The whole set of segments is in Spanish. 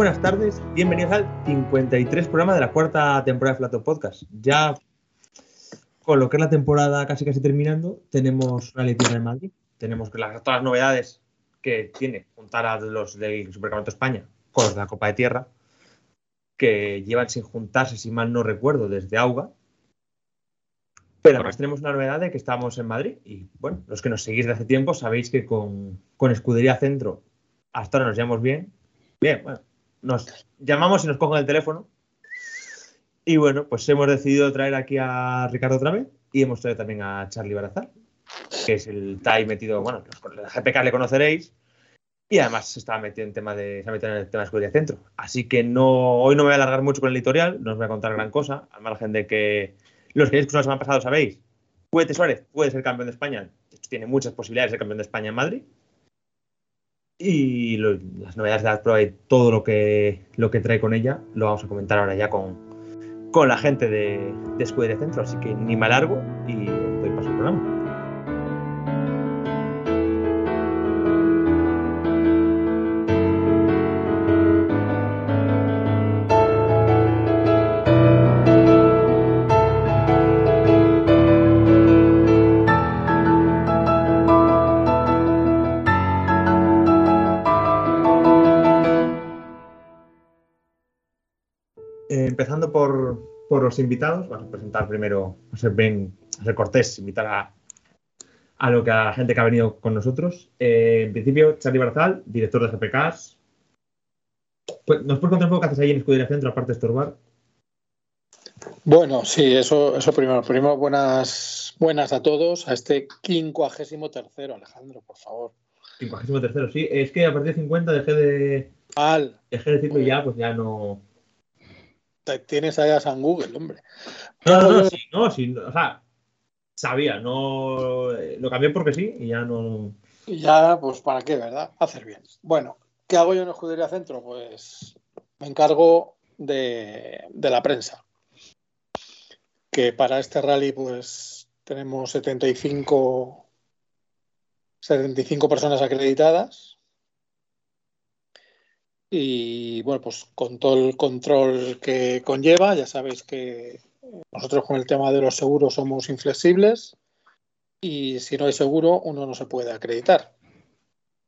Buenas tardes, bienvenidos al 53 programa de la cuarta temporada de Flato Podcast. Ya con lo que es la temporada casi casi terminando, tenemos Rally Tierra de Madrid, tenemos las, todas las novedades que tiene juntar a los del Supercampeonato España con los de la Copa de Tierra, que llevan sin juntarse, si mal no recuerdo, desde Auga. Pero además tenemos una novedad de que estamos en Madrid y bueno, los que nos seguís de hace tiempo sabéis que con, con Escudería Centro hasta ahora nos llevamos bien. Bien, bueno, nos llamamos y nos cogen el teléfono. Y bueno, pues hemos decidido traer aquí a Ricardo otra vez y hemos traído también a Charlie Barazal, que es el TAI metido, bueno, la GPK le conoceréis. Y además se estaba metido en tema de, se ha metido en el tema de escudería centro. Así que no, hoy no me voy a alargar mucho con el editorial, no os voy a contar gran cosa, al margen de que los que habéis escuchado la semana pasada sabéis, Puete Suárez puede ser campeón de España, tiene muchas posibilidades de ser campeón de España en Madrid. Y las novedades de la prueba y todo lo que, lo que trae con ella lo vamos a comentar ahora ya con, con la gente de, de Centro. Así que ni me alargo y doy paso al programa. Los invitados, vamos a presentar primero, a ser, bien, a ser cortés, invitar a, a, lo que a la gente que ha venido con nosotros. Eh, en principio, Charlie Barzal, director de GPKs. Pues, ¿Nos puedes contar un poco qué haces ahí en Escudería Centro, aparte de estorbar? Bueno, sí, eso, eso primero. Primero, buenas, buenas a todos, a este quincuagésimo tercero, Alejandro, por favor. Quincuagésimo tercero, sí. Es que a partir de 50 dejé de. Al. Dejé de decirlo y ya, pues ya no. Tienes ahí a San Google, hombre. No, no, no, sí, no, sí, o sea, sabía, no. Lo cambié porque sí y ya no. Y ya, pues, ¿para qué, verdad? Hacer bien. Bueno, ¿qué hago yo en Escudería Centro? Pues me encargo de, de la prensa que para este rally pues tenemos 75, 75 personas acreditadas y bueno pues con todo el control que conlleva ya sabéis que nosotros con el tema de los seguros somos inflexibles y si no hay seguro uno no se puede acreditar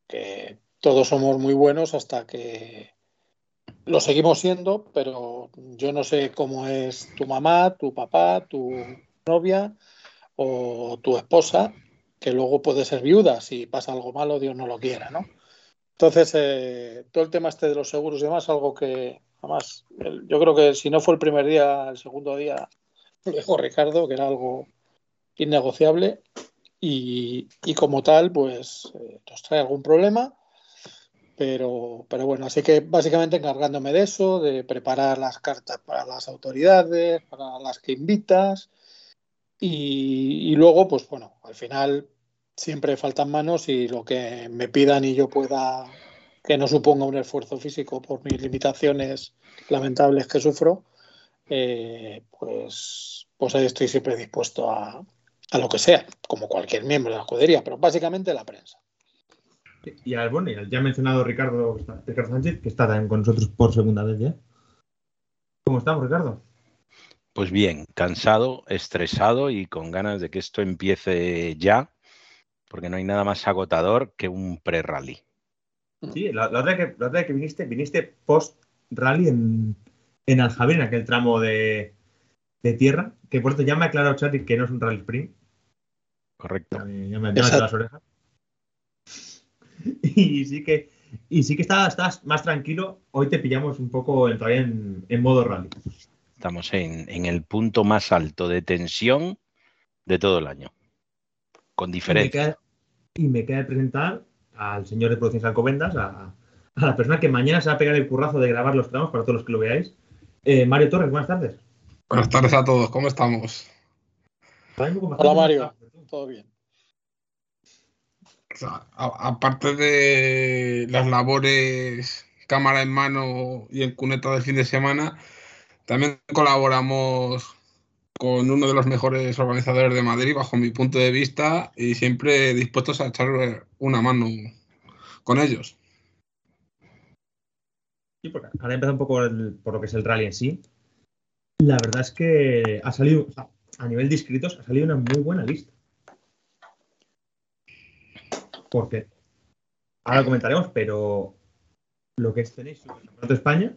que todos somos muy buenos hasta que lo seguimos siendo, pero yo no sé cómo es tu mamá, tu papá, tu novia o tu esposa, que luego puede ser viuda si pasa algo malo, Dios no lo quiera, ¿no? Entonces, eh, todo el tema este de los seguros y demás, algo que, además, yo creo que si no fue el primer día, el segundo día, lo dijo Ricardo, que era algo innegociable y, y como tal, pues eh, nos trae algún problema pero, pero bueno, así que básicamente encargándome de eso, de preparar las cartas para las autoridades, para las que invitas. Y, y, luego, pues bueno, al final siempre faltan manos y lo que me pidan y yo pueda, que no suponga un esfuerzo físico por mis limitaciones lamentables que sufro, eh, pues, pues ahí estoy siempre dispuesto a, a lo que sea, como cualquier miembro de la escudería, pero básicamente la prensa. Y al, bueno, y al ya mencionado Ricardo, Ricardo Sánchez, que está también con nosotros por segunda vez ya. ¿Cómo estamos, Ricardo? Pues bien, cansado, estresado y con ganas de que esto empiece ya, porque no hay nada más agotador que un pre-rally. Sí, la, la, otra que, la otra que viniste, viniste post-rally en, en Aljavín, en aquel tramo de, de tierra, que por cierto ya me ha aclarado Charlie que no es un rally sprint. Correcto. Ya me, ya me, ya me las orejas. y sí que y sí que estás, estás, más tranquilo. Hoy te pillamos un poco en, todavía en, en, modo rally. Estamos en, en, el punto más alto de tensión de todo el año. Con diferencia. Y me queda, de presentar al señor de Producciones Alcobendas, a, a, la persona que mañana se va a pegar el currazo de grabar los tramos para todos los que lo veáis. Eh, Mario Torres, buenas tardes. Buenas tardes a todos, ¿cómo estamos? Hola Mario, todo bien. O sea, a, aparte de las labores cámara en mano y en cuneta del fin de semana, también colaboramos con uno de los mejores organizadores de Madrid, bajo mi punto de vista, y siempre dispuestos a echar una mano con ellos. Sí, porque ahora empieza un poco por lo que es el rally en sí. La verdad es que ha salido, a nivel de inscritos, ha salido una muy buena lista. Porque, ahora lo comentaremos, pero lo que es tenéis el Campeonato España,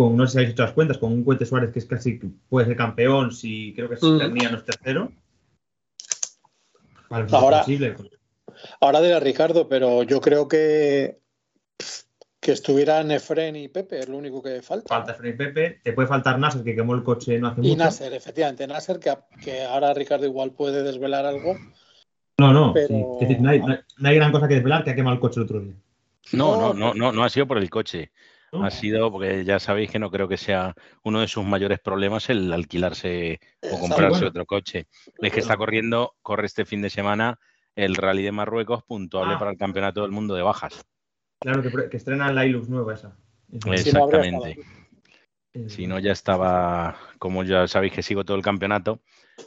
con, no sé si habéis hecho las cuentas, con un Cuete Suárez que es casi, puede ser campeón, si creo que es Mm. Ternía no es tercero. Vale, pues Ahora-. Ahora dirá Ricardo, pero yo creo que que estuvieran Efren y Pepe es lo único que falta. Falta Fren y Pepe, te puede faltar Nasser, que quemó el coche no hace Y mucho. Nasser, efectivamente, Nasser, que, que ahora Ricardo igual puede desvelar algo. No, no, Pero- sí. Es decir, no, hay, no hay- no hay gran cosa que desvelar que ha quemado el coche el otro día. No, No, no, no, no, no ha sido por el coche. ¿No? Ha sido porque ya sabéis que no creo que sea uno de sus mayores problemas el alquilarse o comprarse bueno. otro coche. Es que está corriendo, corre este fin de semana el Rally de Marruecos puntuable Ah. para el Campeonato del Mundo de Bajas. Claro, que, que estrenan la Hilux nueva esa. Exactamente. Si no, ya estaba, como ya sabéis que sigo todo el campeonato,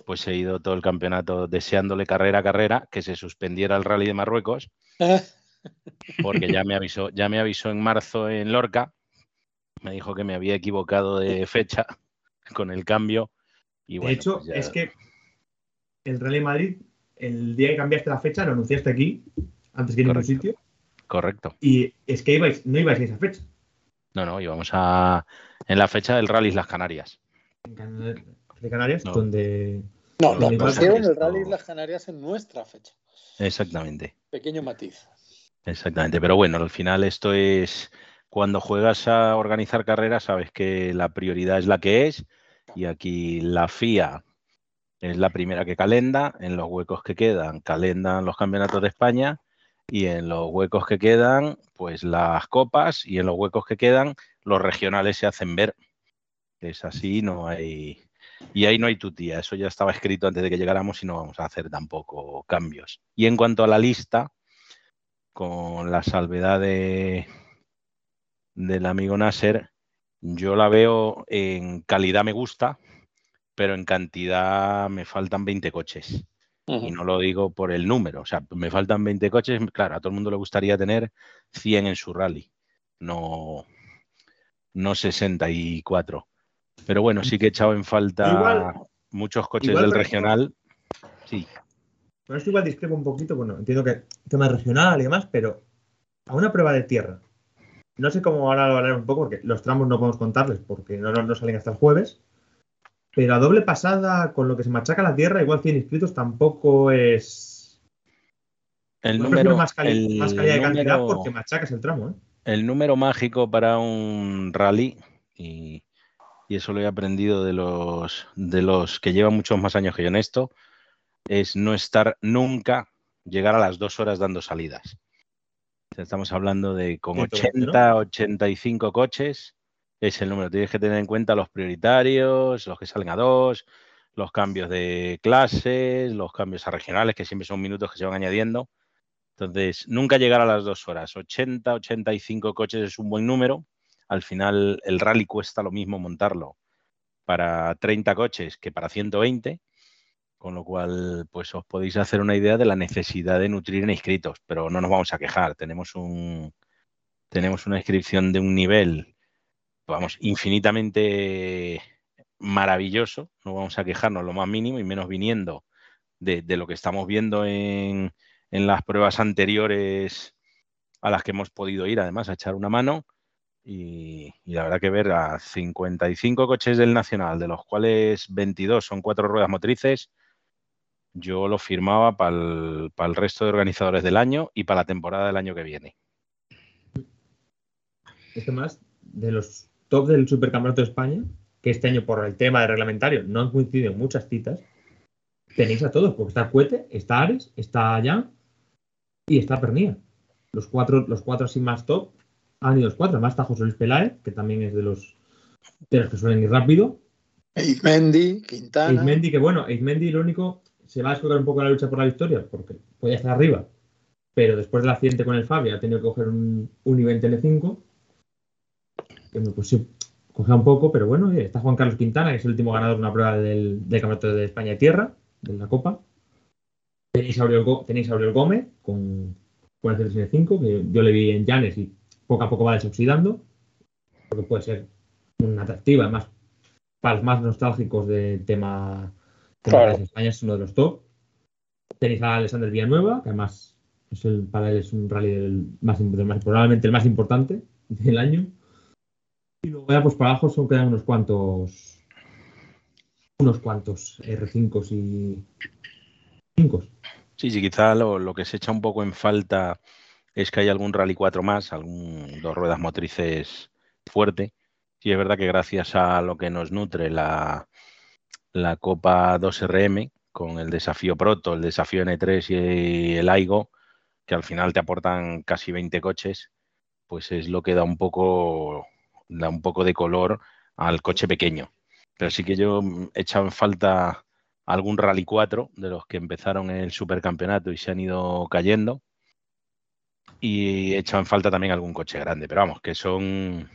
pues he ido todo el campeonato deseándole carrera a carrera que se suspendiera el Rally de Marruecos, porque ya me avisó, ya me avisó en marzo en Lorca, me dijo que me había equivocado de fecha con el cambio. Y de hecho, pues ya- es que el Rally Madrid, el día que cambiaste la fecha, lo anunciaste aquí, antes que en ningún sitio, correcto. y es que ibais, no ibais a esa fecha. No, no, íbamos a en la fecha del Rally Las Canarias. De Canarias, No. donde No, no, Igual pusieron que el Rally Islas Canarias en nuestra fecha. Exactamente. Pequeño matiz. Exactamente, pero bueno, al final esto es cuando juegas a organizar carreras, sabes que la prioridad es la que es y aquí la FIA es la primera que calenda, en los huecos que quedan calendan los campeonatos de España y en los huecos que quedan pues las copas y en los huecos que quedan los regionales se hacen ver. Es así, no hay y ahí no hay tutía, eso ya estaba escrito antes de que llegáramos y no vamos a hacer tampoco cambios. Y en cuanto a la lista, con la salvedad de, del amigo Nasser, yo la veo en calidad me gusta, pero en cantidad me faltan 20 coches. Y no lo digo por el número, o sea, me faltan 20 coches, claro, a todo el mundo le gustaría tener 100 en su rally, no, no 64. Pero bueno, sí que he echado en falta Igual- muchos coches igual, del regional. Sí, Con esto igual discrepo un poquito, bueno, entiendo que tema regional y demás, pero a una prueba de tierra. No sé cómo ahora lo hablar un poco, porque los tramos no podemos contarles porque no, no, no salen hasta el jueves. Pero a doble pasada, con lo que se machaca la tierra, igual 100 inscritos tampoco es. el prefiero número, más, cali- el más calidad de cantidad número- porque machacas el tramo, ¿eh? el número mágico para un rally, y, y eso lo he aprendido de los, de los que llevan muchos más años que yo en esto, es no estar nunca, llegar a las dos horas dando salidas. Estamos hablando de con 120, 80, 85 coches, es el número. Tienes que tener en cuenta los prioritarios, los que salen a dos, los cambios de clases, los cambios a regionales, que siempre son minutos que se van añadiendo. Entonces, nunca llegar a las dos horas. 80, 85 coches es un buen número. Al final, el rally cuesta lo mismo montarlo para 30 coches que para 120. Con lo cual, pues os podéis hacer una idea de la necesidad de nutrir en inscritos, pero no nos vamos a quejar. Tenemos un tenemos una inscripción de un nivel, vamos, infinitamente maravilloso. No vamos a quejarnos lo más mínimo y menos viniendo de, de lo que estamos viendo en, en las pruebas anteriores a las que hemos podido ir, además, a echar una mano. Y, y la verdad que ver a 55 coches del Nacional, de los cuales 22 son cuatro ruedas motrices, yo lo firmaba para el, resto de organizadores del año y para la temporada del año que viene. Es que más de los top del Supercampeonato de España, que este año por el tema de reglamentario no han coincidido en muchas citas, tenéis a todos, porque está Cuete, está Ares, está Jan y está Pernía. Los cuatro, los cuatro así más top han ido los cuatro. Además está José Luis Peláez, que también es de los, de los que suelen ir rápido. Eizmendi, Quintana. Eizmendi, que bueno, Eizmendi lo único se va a descolgar un poco la lucha por la victoria, porque podía estar arriba, pero después del accidente con el Fabio ha tenido que coger un, un I-20 L5, que me pues sí, coge un poco, pero bueno, oye, está Juan Carlos Quintana, que es el último ganador de una prueba del, Campeonato de España de Tierra, de la Copa. Tenéis a Aurel, tenéis a Aurel Gómez con, con el L5, que yo le vi en Llanes y poco a poco va desoxidando, porque puede ser una atractiva, además, para los más nostálgicos del tema Claro. España es uno de los top. Tenéis a Alexander Villanueva, que además es el, para él es un rally del más, del más- probablemente el más importante del año. Y luego ya pues para abajo son quedan unos cuantos unos cuantos R5 y 5. Sí, sí, quizá lo, lo que se echa un poco en falta es que hay algún Rally 4 más, algún dos ruedas motrices fuerte. Sí, es verdad que gracias a lo que nos nutre la, la Copa 2RM, con el desafío Proto, el desafío N3 y el AIGO, que al final te aportan casi 20 coches, pues es lo que da un poco, da un poco de color al coche pequeño. Pero sí que yo mm, he en falta algún Rally 4 de los que empezaron el supercampeonato y se han ido cayendo. Y he en falta también algún coche grande. Pero vamos, que son,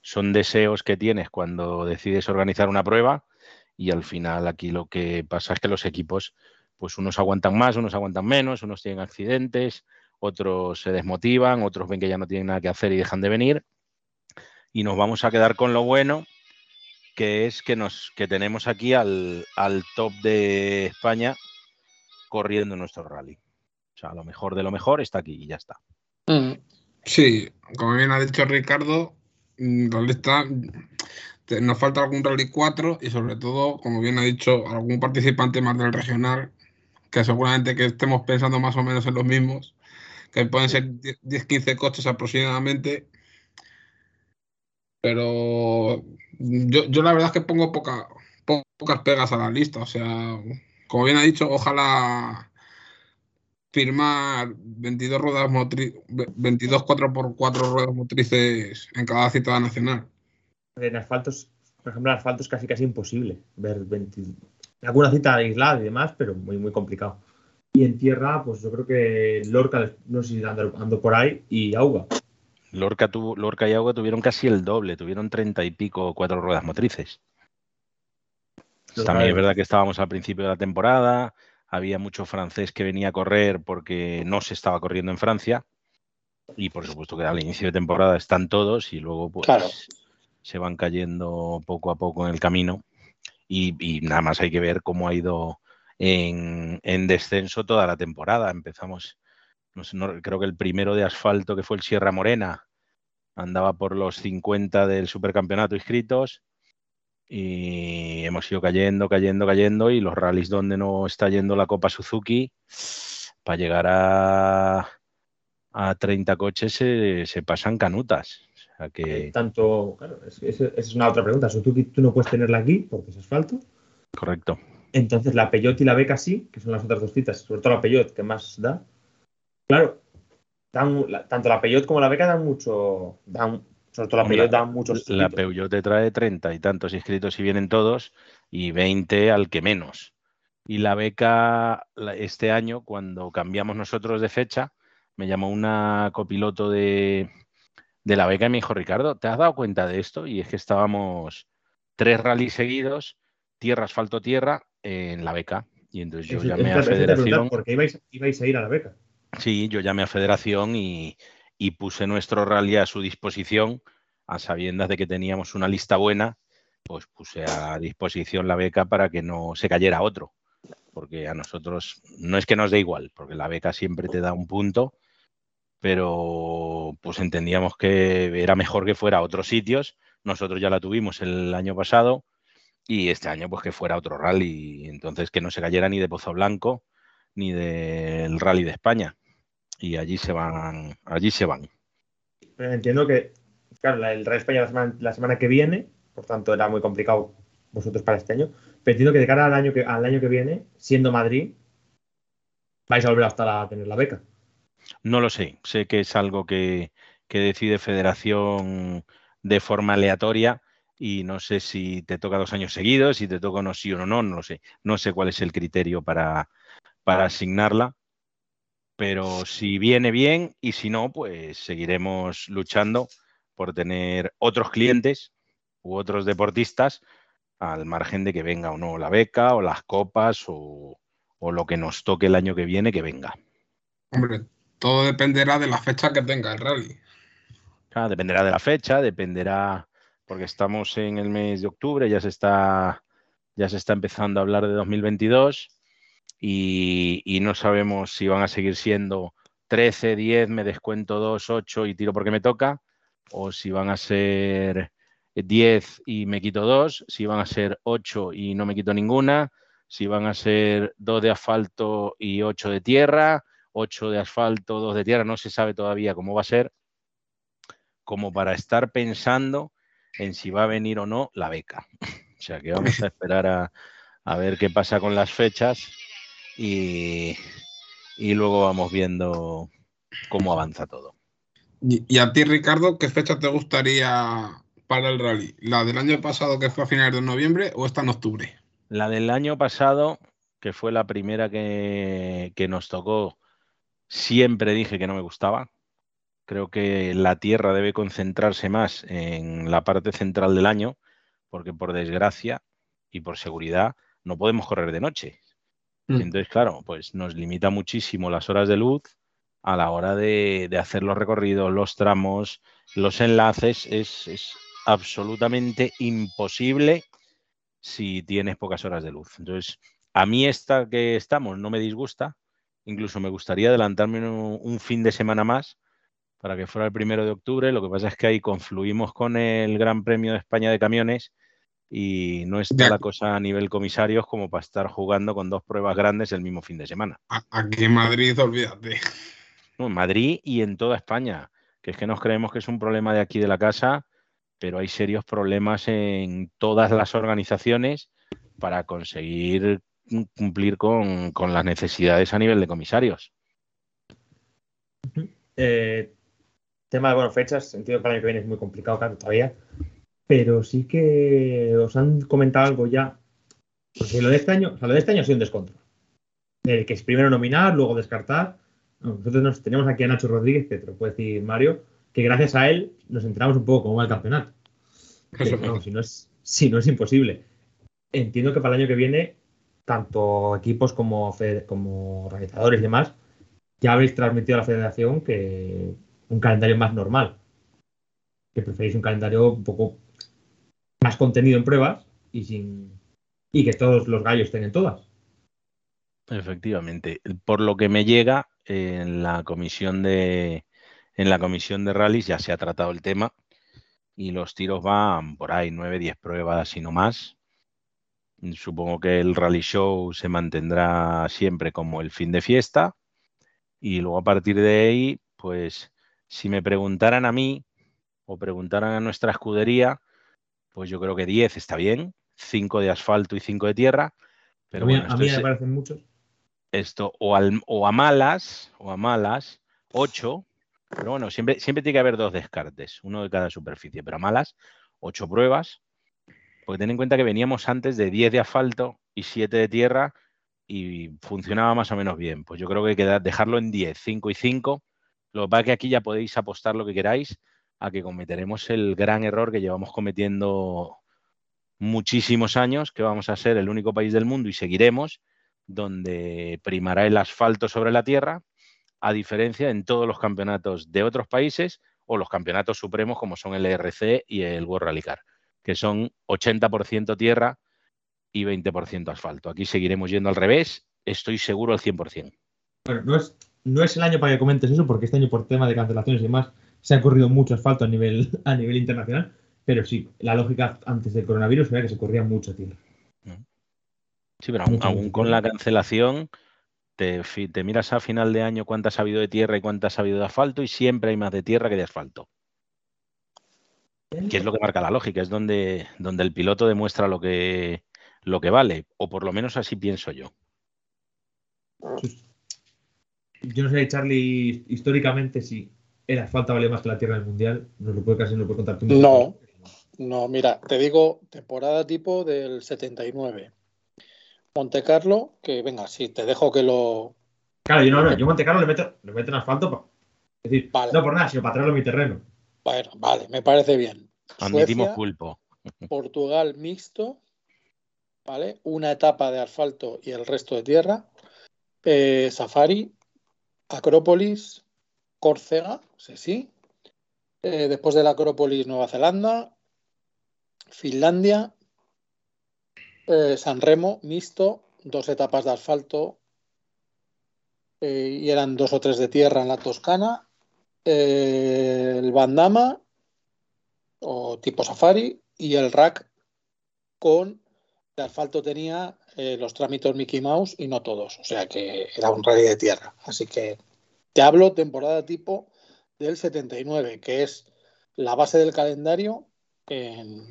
son deseos que tienes cuando decides organizar una prueba. Y al final aquí lo que pasa es que los equipos, pues unos aguantan más, unos aguantan menos, unos tienen accidentes, otros se desmotivan, otros ven que ya no tienen nada que hacer y dejan de venir. Y nos vamos a quedar con lo bueno, que es que nos que tenemos aquí al, al top de España corriendo nuestro rally. O sea, lo mejor de lo mejor está aquí y ya está. Mm. Sí, como bien ha dicho Ricardo, mm, la lista te- nos falta algún Rally 4 y sobre todo, como bien ha dicho, algún participante más del regional, que seguramente que estemos pensando más o menos en los mismos, que pueden ser 10-15 coches aproximadamente. Pero yo, yo la verdad es que pongo poca, po- pocas pegas a la lista. O sea, como bien ha dicho, ojalá firmar 22 ruedas motri 22 4x4 ruedas motrices en cada cita nacional. En asfaltos, por ejemplo, en asfaltos casi casi imposible ver 20, alguna cita aislada y demás, pero muy muy complicado. Y en tierra, pues yo creo que Lorca, no sé si ando, ando por ahí, y Auga. Lorca, tuvo, Lorca y Agua tuvieron casi el doble, tuvieron treinta y pico cuatro ruedas motrices. También es verdad que estábamos al principio de la temporada, había mucho francés que venía a correr porque no se estaba corriendo en Francia. Y por supuesto que al inicio de temporada están todos y luego pues Claro. Se van cayendo poco a poco en el camino. Y, nada más hay que ver cómo ha ido en, en descenso toda la temporada. Empezamos, creo que el primero de asfalto que fue el Sierra Morena andaba por los 50 del supercampeonato inscritos y hemos ido cayendo, cayendo, cayendo y los rallies donde no está yendo la Copa Suzuki para llegar a, a 30 coches se, se pasan canutas. Sea que, Tanto, claro, es- es- esa es una otra pregunta. Suzuki tú no puedes tenerla aquí porque es asfalto. correcto. Entonces la Peugeot y la Beca sí, que son las otras dos citas, sobre todo la Peugeot, que más da. Claro, dan, la- tanto la Peugeot como la Beca dan mucho, dan, sobre todo la Peugeot dan muchos. La. Peugeot te trae 30 y tantos inscritos y vienen todos y 20 al que menos. Y la beca este año, cuando cambiamos nosotros de fecha, me llamó una copiloto de, de la beca y me dijo, Ricardo, ¿te has dado cuenta de esto? Y es que estábamos tres rallies seguidos, tierra, asfalto, tierra, en la beca. Y entonces yo llamé a Federación. Porque ibais, ibais a ir a la Beca. Sí, yo llamé a Federación y, y puse nuestro rally a su disposición, a sabiendas de que teníamos una lista buena, pues puse a disposición la beca para que no se cayera otro. Porque a nosotros no es que nos dé igual, porque la beca siempre te da un punto, pero pues entendíamos que era mejor que fuera a otros sitios. Nosotros ya la tuvimos el año pasado y este año pues que fuera otro rally. Entonces que no se cayera ni de Pozo Blanco ni del Rally de España. Y allí se van, allí se van. Entiendo que, claro, la- el Rally España la semana, la que viene, por tanto era muy complicado vosotros para este año. Pero entiendo que de cara al año que, al año que viene, siendo Madrid, vais a volver hasta a tener la beca. No lo sé, sé que es algo que, que decide Federación de forma aleatoria y no sé si te toca dos años seguidos, si te toca uno sí o no, no lo sé. No sé cuál es el criterio para, para asignarla, pero si viene bien y si no, pues seguiremos luchando por tener otros clientes u otros deportistas al margen de que venga o no la beca o las copas o, o lo que nos toque el año que viene que venga. Hombre, todo dependerá de la fecha que tenga el rally. Claro, dependerá de la fecha, dependerá, porque estamos en el mes de octubre, ya se está, ya se está empezando a hablar de 2022 y, y no sabemos si van a seguir siendo 13, 10, me descuento 2, 8 y tiro porque me toca, o si van a ser 10 y me quito 2, si van a ser 8 y no me quito ninguna, si van a ser 2 de asfalto y 8 de tierra, 8 de asfalto, 2 de tierra, no se sabe todavía cómo va a ser, como para estar pensando en si va a venir o no la beca. O sea que vamos a esperar a, a ver qué pasa con las fechas y, y luego vamos viendo cómo avanza todo. Y, a ti, Ricardo, ¿qué fecha te gustaría para el rally? ¿La del año pasado que fue a finales de noviembre o esta en octubre? La del año pasado, que fue la primera que, que nos tocó, siempre dije que no me gustaba. Creo que la Tierra debe concentrarse más en la parte central del año, porque por desgracia y por seguridad no podemos correr de noche. Mm. Entonces, claro, pues nos limita muchísimo las horas de luz a la hora de, de hacer los recorridos, los tramos, los enlaces. Es, es absolutamente imposible si tienes pocas horas de luz. Entonces, a mí esta que estamos no me disgusta. Incluso me gustaría adelantarme un, un fin de semana más para que fuera el primero de octubre. Lo que pasa es que ahí confluimos con el Gran Premio de España de Camiones y no está la cosa a nivel comisarios como para estar jugando con dos pruebas grandes el mismo fin de semana. Aquí en Madrid, olvídate. No, en Madrid y en toda España, que es que nos creemos que es un problema de aquí de la casa, pero hay serios problemas en todas las organizaciones para conseguir cumplir con, con las necesidades a nivel de comisarios. Eh, tema de bueno, fechas, entiendo que el año que viene es muy complicado claro, todavía, pero sí que os han comentado algo ya. Porque lo de este año, o sea, lo de este año ha sido un descontrol. El que es primero nominar, luego descartar. No, nosotros nos, tenemos aquí a Nacho Rodríguez, que te lo puede decir Mario, que gracias a él nos enteramos un poco cómo va el campeonato. Pero no, si no es, si no es imposible. Entiendo que para el año que viene, tanto equipos como, como organizadores y demás, ya habéis transmitido a la federación que un calendario más normal. Que preferís un calendario un poco más contenido en pruebas y sin y que todos los gallos tengan todas. Efectivamente. Por lo que me llega, en la comisión de en la comisión de rallies ya se ha tratado el tema y los tiros van por ahí, 9, 10 pruebas y no más. Supongo que el rally show se mantendrá siempre como el fin de fiesta y luego a partir de ahí, pues si me preguntaran a mí o preguntaran a nuestra escudería, pues yo creo que 10 está bien, 5 de asfalto y 5 de tierra. Pero a mí, bueno, a esto mí es- me parecen muchos. esto o, al- o a malas, o a malas, 8, pero bueno, siempre, siempre tiene que haber dos descartes, uno de cada superficie, pero a malas, 8 pruebas, porque ten en cuenta que veníamos antes de 10 de asfalto y 7 de tierra y funcionaba más o menos bien. Pues yo creo que queda, dejarlo en 10, 5 y 5. Lo que pasa es que aquí ya podéis apostar lo que queráis a que cometeremos el gran error que llevamos cometiendo muchísimos años, que vamos a ser el único país del mundo y seguiremos, donde primará el asfalto sobre la tierra, a diferencia en todos los campeonatos de otros países o los campeonatos supremos como son el ERC y el World Rally Car, que son 80% tierra y 20% asfalto. Aquí seguiremos yendo al revés, estoy seguro al 100%. Bueno, no es, no es el año para que comentes eso, porque este año por tema de cancelaciones y demás se ha corrido mucho asfalto a nivel, a nivel internacional, pero sí, la lógica antes del coronavirus era que se corría mucho tierra. Sí, pero aún, con la cancelación, te, te miras a final de año cuántas ha habido de tierra y cuántas ha habido de asfalto y siempre hay más de tierra que de asfalto. Que es lo que marca la lógica, es donde, donde el piloto demuestra lo que, lo que vale, o por lo menos así pienso yo. Yo no sé, Charlie, históricamente si el asfalto vale más que la tierra del mundial, nos lo puede casi nos lo puede contar tú. No. No, mira, te digo temporada tipo del 79. Monte Carlo, que venga, sí, te dejo que lo. Claro, yo no, no, yo Monte Carlo le meto, le meto en asfalto, pa- es decir, Vale. no por nada, sino para traerlo a mi terreno. Bueno, vale, me parece bien. Admitimos Suecia, pulpo. Portugal mixto, ¿vale? Una etapa de asfalto y el resto de tierra. Eh, Safari, Acrópolis, Córcega, sí, sí. Eh, después de la Acrópolis, Nueva Zelanda, Finlandia, eh, San Remo, mixto, dos etapas de asfalto eh, y eran dos o tres de tierra en la Toscana, eh, el Bandama o tipo Safari y el Rack con de asfalto tenía eh, los trámites Mickey Mouse y no todos, o sea que era un rally de tierra. Así que te hablo temporada tipo del 79, que es la base del calendario en-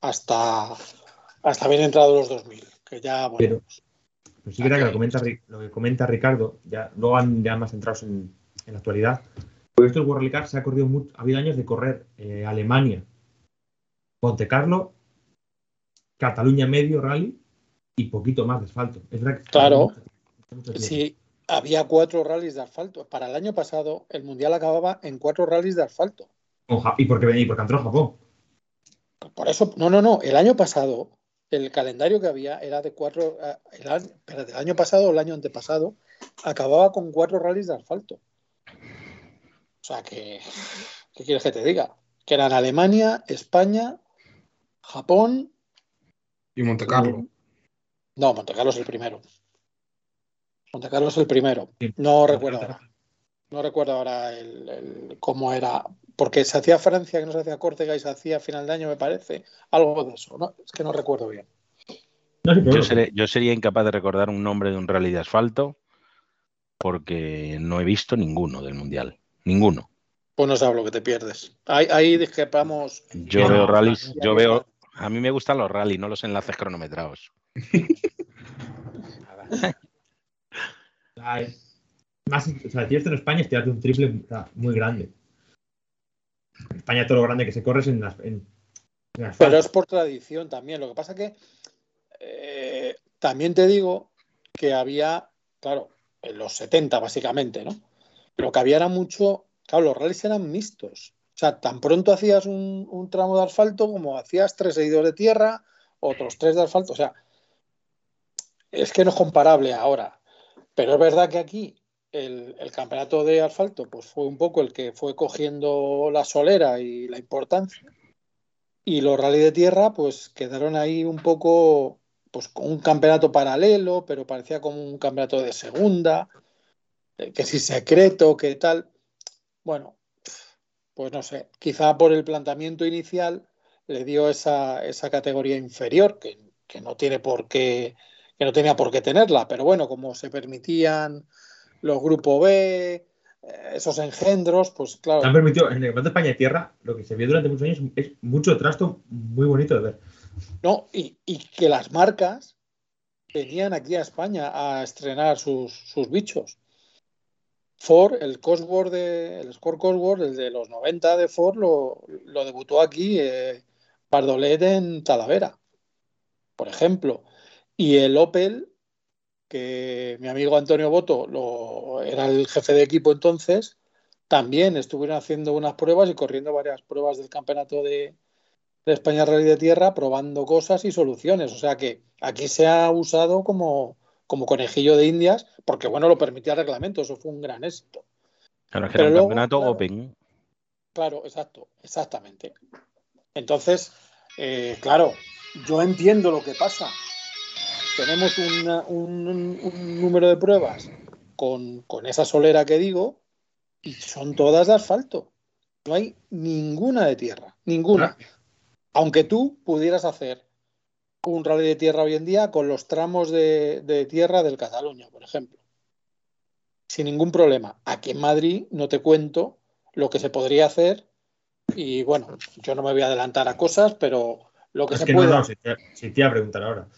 hasta, hasta bien entrado los 2000, que ya bueno, Pero, era que lo que comenta Ricardo, ya luego han ya más centrados en, en la actualidad. Porque esto el World Rally Car se ha corrido mucho, ha habido años de correr eh, Alemania, Monte Carlo, Cataluña medio rally y poquito más de asfalto. Es verdad que Claro. mucho- mucho. Sí, había cuatro rallies de asfalto. Para el año pasado, el mundial acababa en cuatro rallies de asfalto. Y porque y porque entró Japón. Por eso, no, no, no. El año pasado, el calendario que había era de cuatro. eh, El año, espérate, el año pasado o el año antepasado, acababa con cuatro rallies de asfalto. O sea que, ¿qué quieres que te diga? Que eran Alemania, España, Japón. Y Monte Carlo. No, Montecarlo es el primero. Montecarlo es el primero. Sí. No recuerdo ahora. No recuerdo ahora el, el- cómo era. Porque se hacía Francia, que no se hacía Córcega y se hacía a final de año, me parece. Algo de eso. ¿no? Es que no recuerdo bien. Yo, seré- yo sería incapaz de recordar un nombre de un rally de asfalto porque no he visto ninguno del mundial. Ninguno. Pues no sabes lo que te pierdes. Ahí, ahí discrepamos. Yo veo rallies, yo veo. A mí me gustan los rallies, no los enlaces cronometrados. Más, o sea, si esto en España es tirarte un triple muy grande. En España todo lo grande que se corre es en las. En, en asfalto. Pero es por tradición también. Lo que pasa que eh, también te digo que había, claro, en los 70 básicamente, ¿no? Lo que había era mucho, claro, los rallies eran mixtos. O sea, tan pronto hacías un, tramo de asfalto como hacías tres seguidos de tierra, otros tres de asfalto. O sea, es que no es comparable ahora. Pero es verdad que aquí el, campeonato de asfalto pues fue un poco el que fue cogiendo la solera y la importancia. Y los rally de tierra, pues quedaron ahí un poco, pues con un campeonato paralelo, pero parecía como un campeonato de segunda, que si secreto, que tal. Bueno, pues no sé, quizá por el planteamiento inicial le dio esa, esa categoría inferior, que, que no tiene por qué, que no tenía por qué tenerla, pero bueno, como se permitían los grupo B, eh, esos engendros, pues claro. Han permitido, en el Campeonato de España de Tierra, lo que se vio durante muchos años es mucho trasto muy bonito de ver. No, y, y que las marcas venían aquí a España a estrenar sus, sus bichos. Ford, el Cosworth de, el Score Cosworth, el de los 90 de Ford, lo, debutó aquí eh, en Talavera, por ejemplo. Y el Opel, que mi amigo Antonio Boto lo, era el jefe de equipo entonces, también estuvieron haciendo unas pruebas y corriendo varias pruebas del campeonato de, de España Rally de Tierra probando cosas y soluciones. O sea que aquí se ha usado como, como conejillo de indias, porque bueno, lo permitía el reglamento, eso fue un gran éxito. Claro, es que Pero era un luego, campeonato claro. open. Claro, exacto, exactamente. Entonces, eh, claro, yo entiendo lo que pasa. Tenemos una- un, un número de pruebas con, con esa solera que digo y son todas de asfalto. No hay ninguna de tierra, ninguna. Aunque tú pudieras hacer un rally de tierra hoy en día con los tramos de, de tierra del Cataluña, por ejemplo. Sin ningún problema. Aquí en Madrid no te cuento lo que se podría hacer y bueno, yo no me voy a adelantar a cosas, pero lo que Es se que no, puede no, si te, si te iba a preguntar ahora.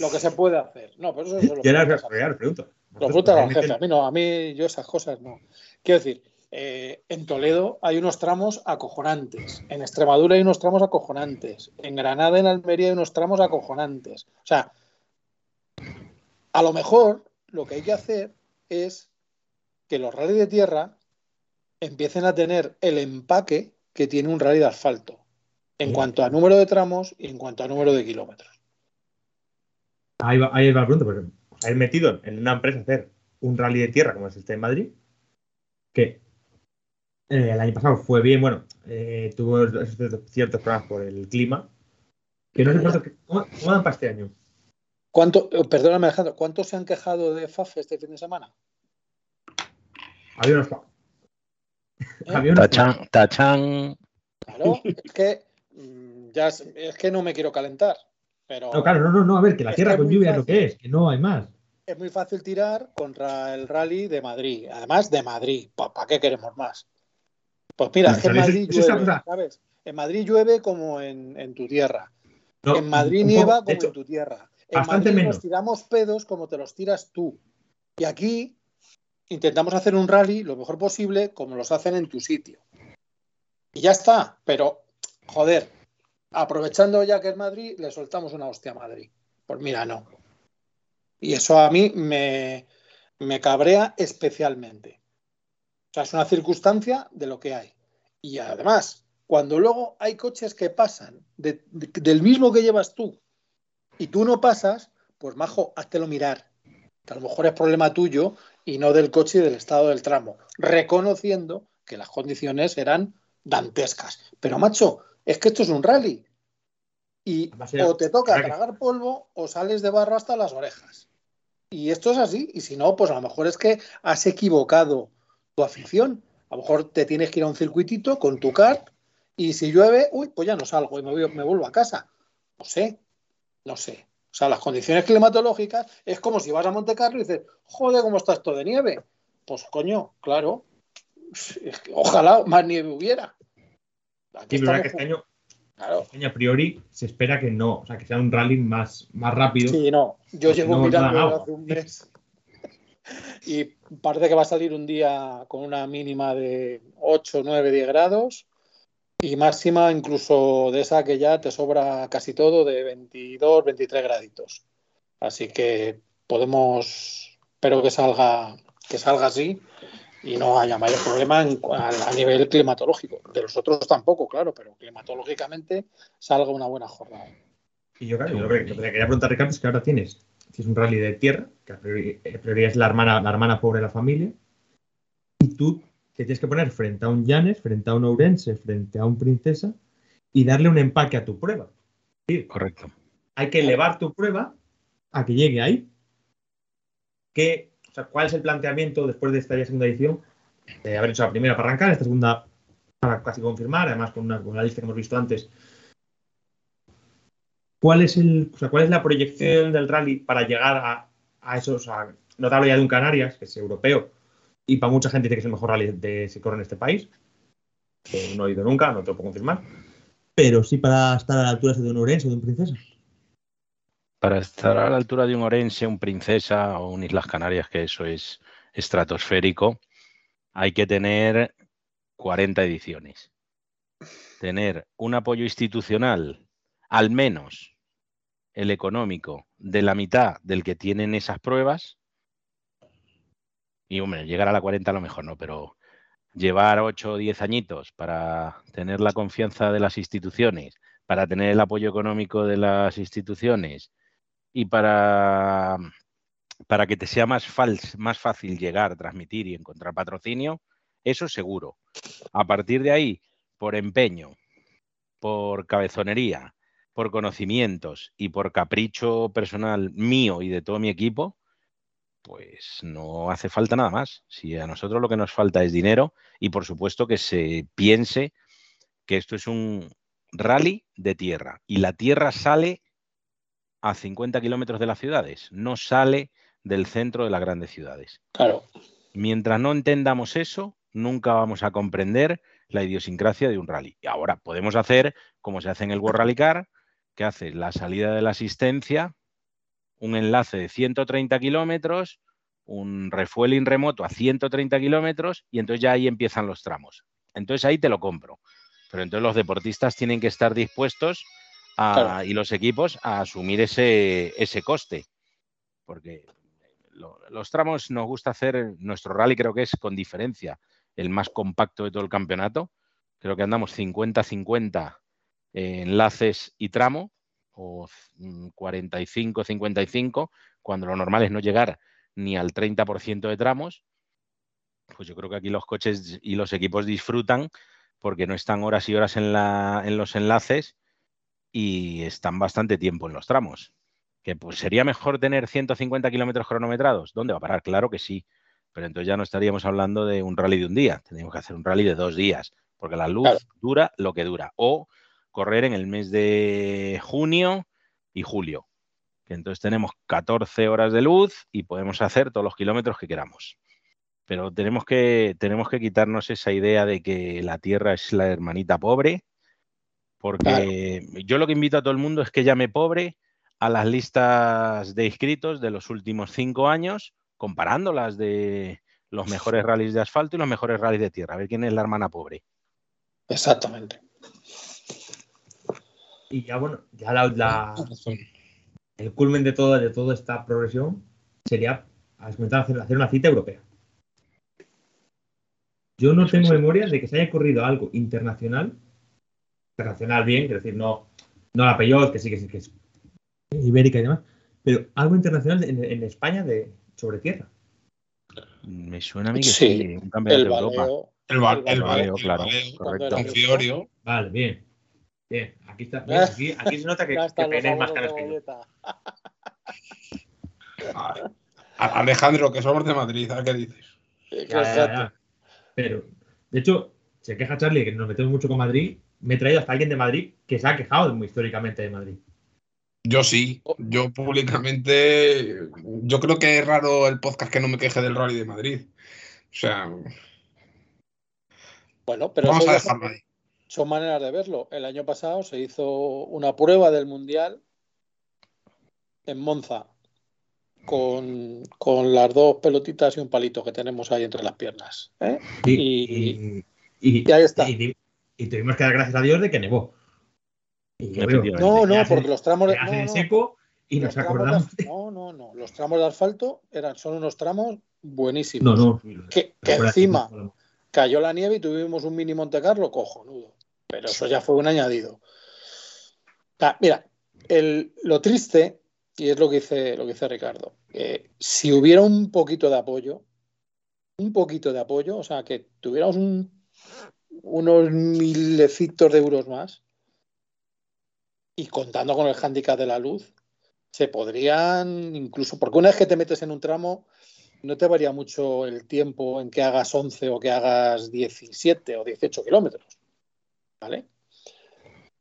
lo que se puede hacer. No, pero eso, eso lo ¿Quieres preguntas a- real, pregunto? lo preguntas al jefe. A mí no, a mí yo esas cosas no. Quiero decir, eh, en Toledo hay unos tramos acojonantes, en Extremadura hay unos tramos acojonantes, en Granada, en Almería hay unos tramos acojonantes. O sea, a lo mejor lo que hay que hacer es que los rally de tierra empiecen a tener el empaque que tiene un rally de asfalto en cuanto a número de tramos y en cuanto a número de kilómetros. Ahí va, ahí va la pregunta, porque habéis metido en una empresa hacer un rally de tierra como es este en Madrid, que Eh, el año pasado fue bien, bueno, eh, tuvo ciertos problemas por el clima. Que no sé cuánto, ¿cómo, cómo dan para este año? ¿Cuánto, eh, perdóname, Alejandro, ¿cuántos se han quejado de FAF este fin de semana? Había unos. ¿Eh? Había unos Tachan, tachan. Claro, es que mm, ya es, que no me quiero calentar, pero No, claro, no, no, no, a ver, que la tierra que con lluvia es lo que es, que no hay más. es muy fácil tirar contra el rally de Madrid, además de Madrid. ¿Para qué queremos más? Pues mira, es que en Madrid llueve. ¿sabes? En Madrid llueve como en, en tu tierra. No, en Madrid nieva como hecho, en tu tierra. En bastante Madrid menos. nos tiramos pedos como te los tiras tú. Y aquí intentamos hacer un rally lo mejor posible como los hacen en tu sitio. Y ya está. Pero, joder, aprovechando ya que es Madrid, le soltamos una hostia a Madrid. Pues mira, no. Y eso a mí me, me cabrea especialmente. O sea, es una circunstancia de lo que hay. Y además, cuando luego hay coches que pasan de- de- del mismo que llevas tú y tú no pasas, pues majo, háztelo mirar. Que a lo mejor es problema tuyo y no del coche y del estado del tramo. Reconociendo que las condiciones eran dantescas. Pero macho, es que esto es un rally. Y o te toca tragar polvo o sales de barro hasta las orejas. Y esto es así. Y si no, pues a lo mejor es que has equivocado tu afición. A lo mejor te tienes que ir a un circuitito con tu kart y si llueve, uy, pues ya no salgo y me, voy- me vuelvo a casa. No sé, no sé. O sea, las condiciones climatológicas es como si vas a Monte Carlo y dices, joder, ¿cómo está esto de nieve? Pues coño, claro. Ojalá más nieve hubiera. Aquí Sí, verdad que este año, Claro. este año a priori se espera que no, o sea, que sea un rally más, más rápido. Sí, no. Yo llevo no mirando hace un mes. Y parece que va a salir un día con una mínima de 8, 9, 10 grados y máxima incluso de esa que ya te sobra casi todo de 22, 23 graditos. Así que podemos, espero que salga, que salga así y no haya mayor problema en- a, a nivel climatológico. De los otros tampoco, claro, pero climatológicamente salga una buena jornada. Y yo, claro, yo lo que, lo que te quería preguntar, Ricardo, es que ahora tienes, si es un rally de tierra, que a priori, a priori es la hermana, la hermana pobre de la familia, y tú te tienes que poner frente a un Llanes, frente a un Ourense, frente a un Princesa, y darle un empaque a tu prueba. Correcto. Hay que elevar tu prueba a que llegue ahí. ¿Qué, o sea, ¿Cuál es el planteamiento después de esta ya segunda edición? De haber hecho la primera para arrancar, esta segunda para casi confirmar, además con una, con la lista que hemos visto antes. ¿Cuál es, el, o sea, ¿Cuál es la proyección del rally para llegar a, a esos? Sea, no te hablo ya de un Canarias, que es europeo, y para mucha gente dice que es el mejor rally de se corre en este país. que no he ido nunca, no te lo puedo confirmar. Pero sí para estar a la altura de un Orense o de un Princesa. Para estar a la altura de un Orense, un Princesa o un Islas Canarias, que eso es estratosférico, hay que tener 40 ediciones. Tener un apoyo institucional, al menos el económico, de la mitad del que tienen esas pruebas. Y hombre, llegar a la 40 a lo mejor no, pero llevar 8 o 10 añitos para tener la confianza de las instituciones, para tener el apoyo económico de las instituciones y para, para que te sea más, más fácil llegar, transmitir y encontrar patrocinio, eso seguro. A partir de ahí, por empeño, por cabezonería, por conocimientos y por capricho personal mío y de todo mi equipo, pues no hace falta nada más. Si a nosotros lo que nos falta es dinero y por supuesto que se piense que esto es un rally de tierra y la tierra sale a 50 kilómetros de las ciudades, no sale del centro de las grandes ciudades. Claro. Mientras no entendamos eso, nunca vamos a comprender la idiosincrasia de un rally. Y ahora podemos hacer como se hace en el World Rally Car, que hace la salida de la asistencia, un enlace de 130 kilómetros, un refueling remoto a 130 kilómetros y entonces ya ahí empiezan los tramos. Entonces ahí te lo compro. Pero entonces los deportistas tienen que estar dispuestos a- Claro. y los equipos a asumir ese, ese coste. Porque lo- los tramos nos gusta hacer, nuestro rally creo que es con diferencia el más compacto de todo el campeonato. Creo que andamos 50-50 eh, enlaces y tramo, o mm, 45-55, cuando lo normal es no llegar ni al 30% de tramos. pues yo creo que aquí los coches y los equipos disfrutan porque no están horas y horas en, la, en los enlaces y están bastante tiempo en los tramos. Que pues sería mejor tener 150 kilómetros cronometrados. ¿Dónde va a parar? Claro que sí. Pero entonces ya no estaríamos hablando de un rally de un día. Tendríamos que hacer un rally de dos días. Porque la luz Claro. dura lo que dura. O correr en el mes de junio y julio. Que entonces tenemos 14 horas de luz y podemos hacer todos los kilómetros que queramos. Pero tenemos que, tenemos que quitarnos esa idea de que la Tierra es la hermanita pobre, porque yo lo que invito a todo el mundo es que llame pobre a las listas de inscritos de los últimos cinco años, comparándolas de los mejores rallies de asfalto y los mejores rallies de tierra, a ver quién es la hermana pobre. Exactamente. Y ya, bueno, ya la, la- Razón. el culmen de, todo, de toda esta progresión sería, hacer, hacer una cita europea. Yo no tengo memoria de que se haya corrido algo internacional, internacional bien, quiero decir, no, no la Peugeot, que sí que sí que es ibérica y demás, pero algo internacional en, en España de sobre tierra. Me suena a mí que Sí, sí, un campeonato El de Europa. baleo. El, El el, baleo, valeo, el claro, correcto. con Fiorio. Vale, bien. Bien, aquí está. bien, aquí, aquí se nota que, que más caras que yo. Alejandro, que somos de Madrid, ¿a qué dices? Ya, ya, exacto. ya. Pero, de hecho, se queja Charlie que nos metemos mucho con Madrid. Me he traído hasta alguien de Madrid que se ha quejado muy históricamente de Madrid. Yo sí, yo públicamente, yo creo que es raro el podcast que no me queje del Rally de Madrid. O sea, Bueno, pero vamos a dejarlo ahí. Son maneras de verlo. El año pasado se hizo una prueba del Mundial en Monza con, con las dos pelotitas y un palito que tenemos ahí entre las piernas. ¿eh? Sí, Y- y, y- y ahí está. y- y tuvimos que dar gracias a Dios de que nevó. No, no, porque los tramos de. No, en no, seco y nos de acordamos. no, no, no. Los tramos de asfalto eran, son unos tramos No, buenísimos. no. Que, que Recuerda encima cayó la nieve y tuvimos un mini Monte Carlo cojonudo. Pero eso ya fue un añadido. Ah, mira, el- lo triste, y es lo que dice, lo que dice Ricardo, que si hubiera un poquito de apoyo, un poquito de apoyo, o sea, que tuviéramos un- unos milecitos de euros más, y contando con el hándicap de la luz, se podrían incluso, porque una vez que te metes en un tramo, no te varía mucho el tiempo en que hagas 11 o que hagas 17 o 18 kilómetros. ¿Vale?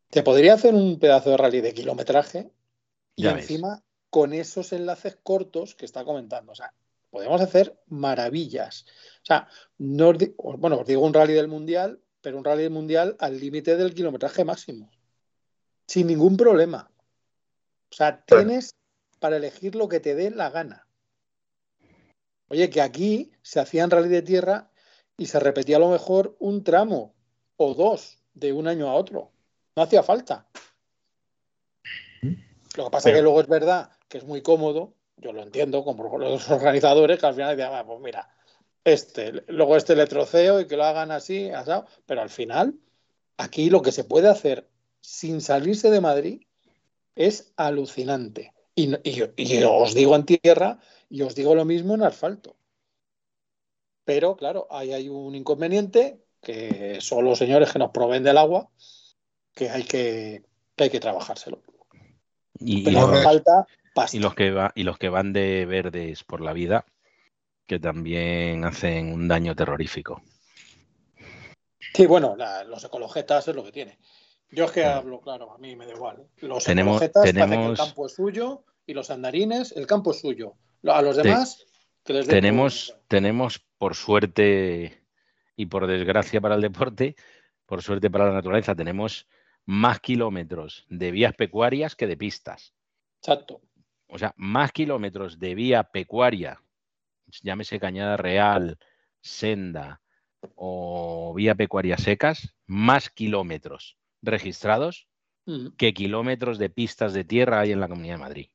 Te podría hacer un pedazo de rally de kilometraje y Ya ves. encima con esos enlaces cortos que está comentando. O sea, podemos hacer maravillas. O sea, no os- bueno, os digo un rally del mundial, pero un rally del mundial al límite del kilometraje máximo. Sin ningún problema. O sea, tienes para elegir lo que te dé la gana. Oye, que aquí se hacían rally de tierra y se repetía a lo mejor un tramo o dos de un año a otro. No hacía falta. Lo que pasa es que luego es verdad que es muy cómodo, yo lo entiendo, como los organizadores, que al final dicen, "Ah, pues mira, este, luego este le troceo y que lo hagan así, asado", pero al final, aquí lo que se puede hacer sin salirse de Madrid es alucinante. Y, y- y os digo en tierra y os digo lo mismo en asfalto. Pero claro, ahí hay un inconveniente que son los señores que nos proveen del agua, que hay que, que hay que trabajárselo. Y, y los- falta pasta. y los que va, y los que van de verdes por la vida, que también hacen un daño terrorífico. Sí, bueno, la- los ecologetas es lo que tiene. Yo es que hablo, claro, a mí me da igual. Los Tenemos- ecologetas parece que el tenemos- campo es suyo y los andarines, el campo es suyo. A los Te- demás, que les dé Tenemos, tenemos, por suerte y por desgracia para el deporte, por suerte para la naturaleza, tenemos más kilómetros de vías pecuarias que de pistas. Exacto. O sea, más kilómetros de vía pecuaria, llámese cañada real, senda o vía pecuaria secas, más kilómetros registrados Mm. que kilómetros de pistas de tierra hay en la Comunidad de Madrid.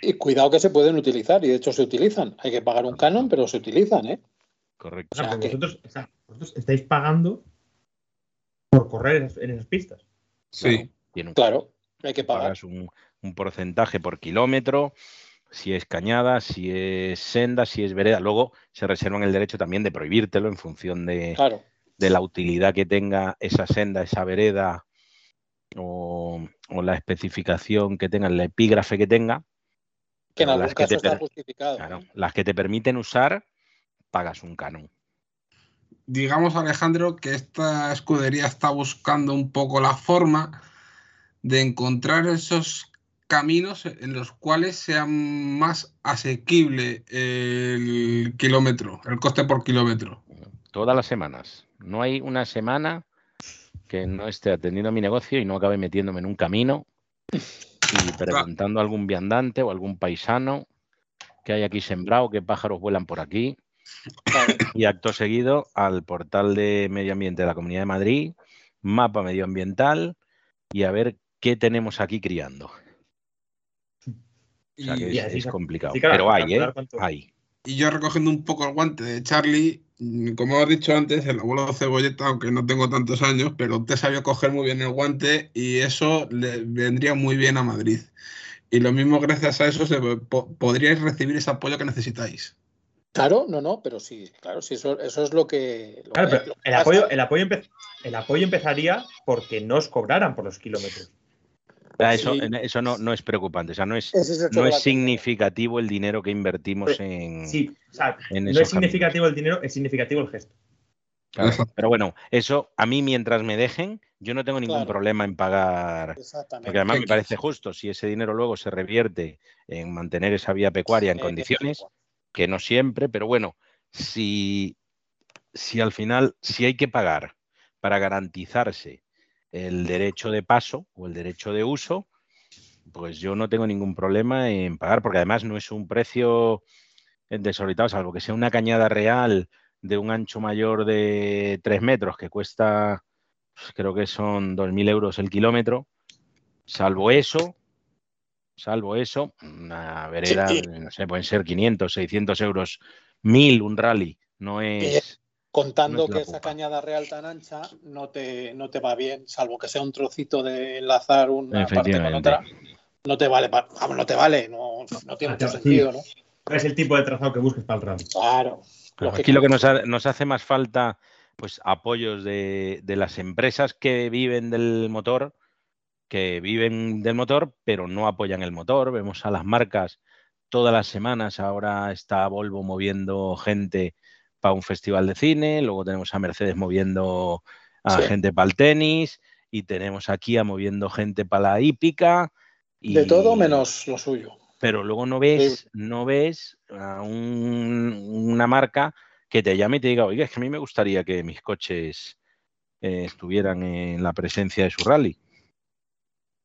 Y cuidado que se pueden utilizar, y de hecho se utilizan. Hay que pagar un canon, pero se utilizan, ¿eh? Correcto. O sea, O sea, que que- vosotros, estáis pagando por correr en esas, pistas. Sí. Tiene un- Claro, hay que pagar. pagas un, un porcentaje por kilómetro. si es cañada, si es senda, si es vereda. Luego se reservan el derecho también de prohibírtelo en función de, Claro. de la utilidad que tenga esa senda, esa vereda o, o la especificación que tenga, el epígrafe que tenga. Que en algún las que caso te está justificado. Claro, ¿eh? las que te permiten usar, pagas un canon. Digamos, Alejandro, que esta escudería está buscando un poco la forma de encontrar esos caminos en los cuales sea más asequible el kilómetro, el coste por kilómetro. Todas las semanas. No hay una semana que no esté atendiendo a mi negocio y no acabe metiéndome en un camino y preguntando a algún viandante o algún paisano que hay aquí sembrado, qué pájaros vuelan por aquí. Y acto seguido al portal de medio ambiente de la Comunidad de Madrid, mapa medioambiental y a ver qué tenemos aquí criando. O sea que Y, es, así es ca- complicado. claro, Pero hay, ¿eh? Hay. y yo recogiendo un poco el guante de Charlie, mm, como has dicho antes, el abuelo cebolleta, aunque no tengo tantos años, pero te sabía coger muy bien el guante y eso le vendría muy bien a Madrid. Y lo mismo gracias a eso se, po- podríais recibir ese apoyo que necesitáis. Claro, no, no, pero sí, claro, sí, eso, eso es lo que. lo Claro, que- pero lo que el pasa. apoyo, el, apoyo empe- el apoyo empezaría porque no os cobraran por los kilómetros. Ah, Eso, Sí. eso no, no es preocupante. O sea, no es, no es significativo el dinero que invertimos en, Sí, o sea, en no es significativo el dinero, es significativo el gesto. Claro. Pero bueno, eso a mí mientras me dejen, yo no tengo ningún Claro. problema en pagar. Exactamente. Porque además me parece justo, si ese dinero luego se revierte en mantener esa vía pecuaria en Eh, condiciones, que no siempre, pero bueno, si, si al final, si hay que pagar para garantizarse el derecho de paso o el derecho de uso, pues yo no tengo ningún problema en pagar, porque además no es un precio desorbitado, salvo que sea una cañada real de un ancho mayor de 3 metros que cuesta, pues, creo que son 2.000 euros el kilómetro. Salvo eso, salvo eso, una vereda, Sí. no sé, pueden ser 500, 600 euros, 1.000 un rally, no es... Contando No es la que esa cañada real tan ancha no te, no te va bien, salvo que sea un trocito de enlazar una parte con otra. No te vale, vamos, no te vale, no, no tiene Ah, mucho sí. sentido, ¿no? Es el tipo de trazado que busques para el rally. Claro. Claro, Aquí lo que nos, ha- nos hace más falta, pues apoyos de, de las empresas que viven del motor, que viven del motor, pero no apoyan el motor. Vemos a las marcas todas las semanas. Ahora está Volvo moviendo gente para un festival de cine, luego tenemos a Mercedes moviendo a Sí. gente para el tenis y tenemos a Kia moviendo gente para la hípica. Y, De todo menos lo suyo. pero luego no ves, no ves a un- una marca que te llame y te diga, oiga, es que a mí me gustaría que mis coches eh, estuvieran en la presencia de su rally.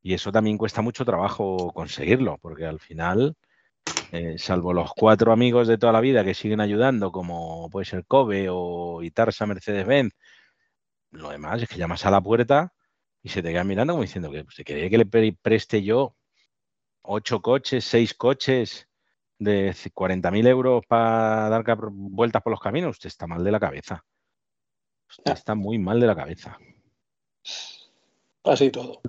Y eso también cuesta mucho trabajo conseguirlo, porque al final, eh, salvo los cuatro amigos de toda la vida que siguen ayudando, como puede ser Kobe o Itarsa Mercedes-Benz, lo demás es que llamas a la puerta y se te quedan mirando como diciendo que se quería que le pre- preste yo ocho coches, seis coches de 40.000 euros para dar vueltas por los caminos, usted está mal de la cabeza. Usted está muy mal de la cabeza. Así todo.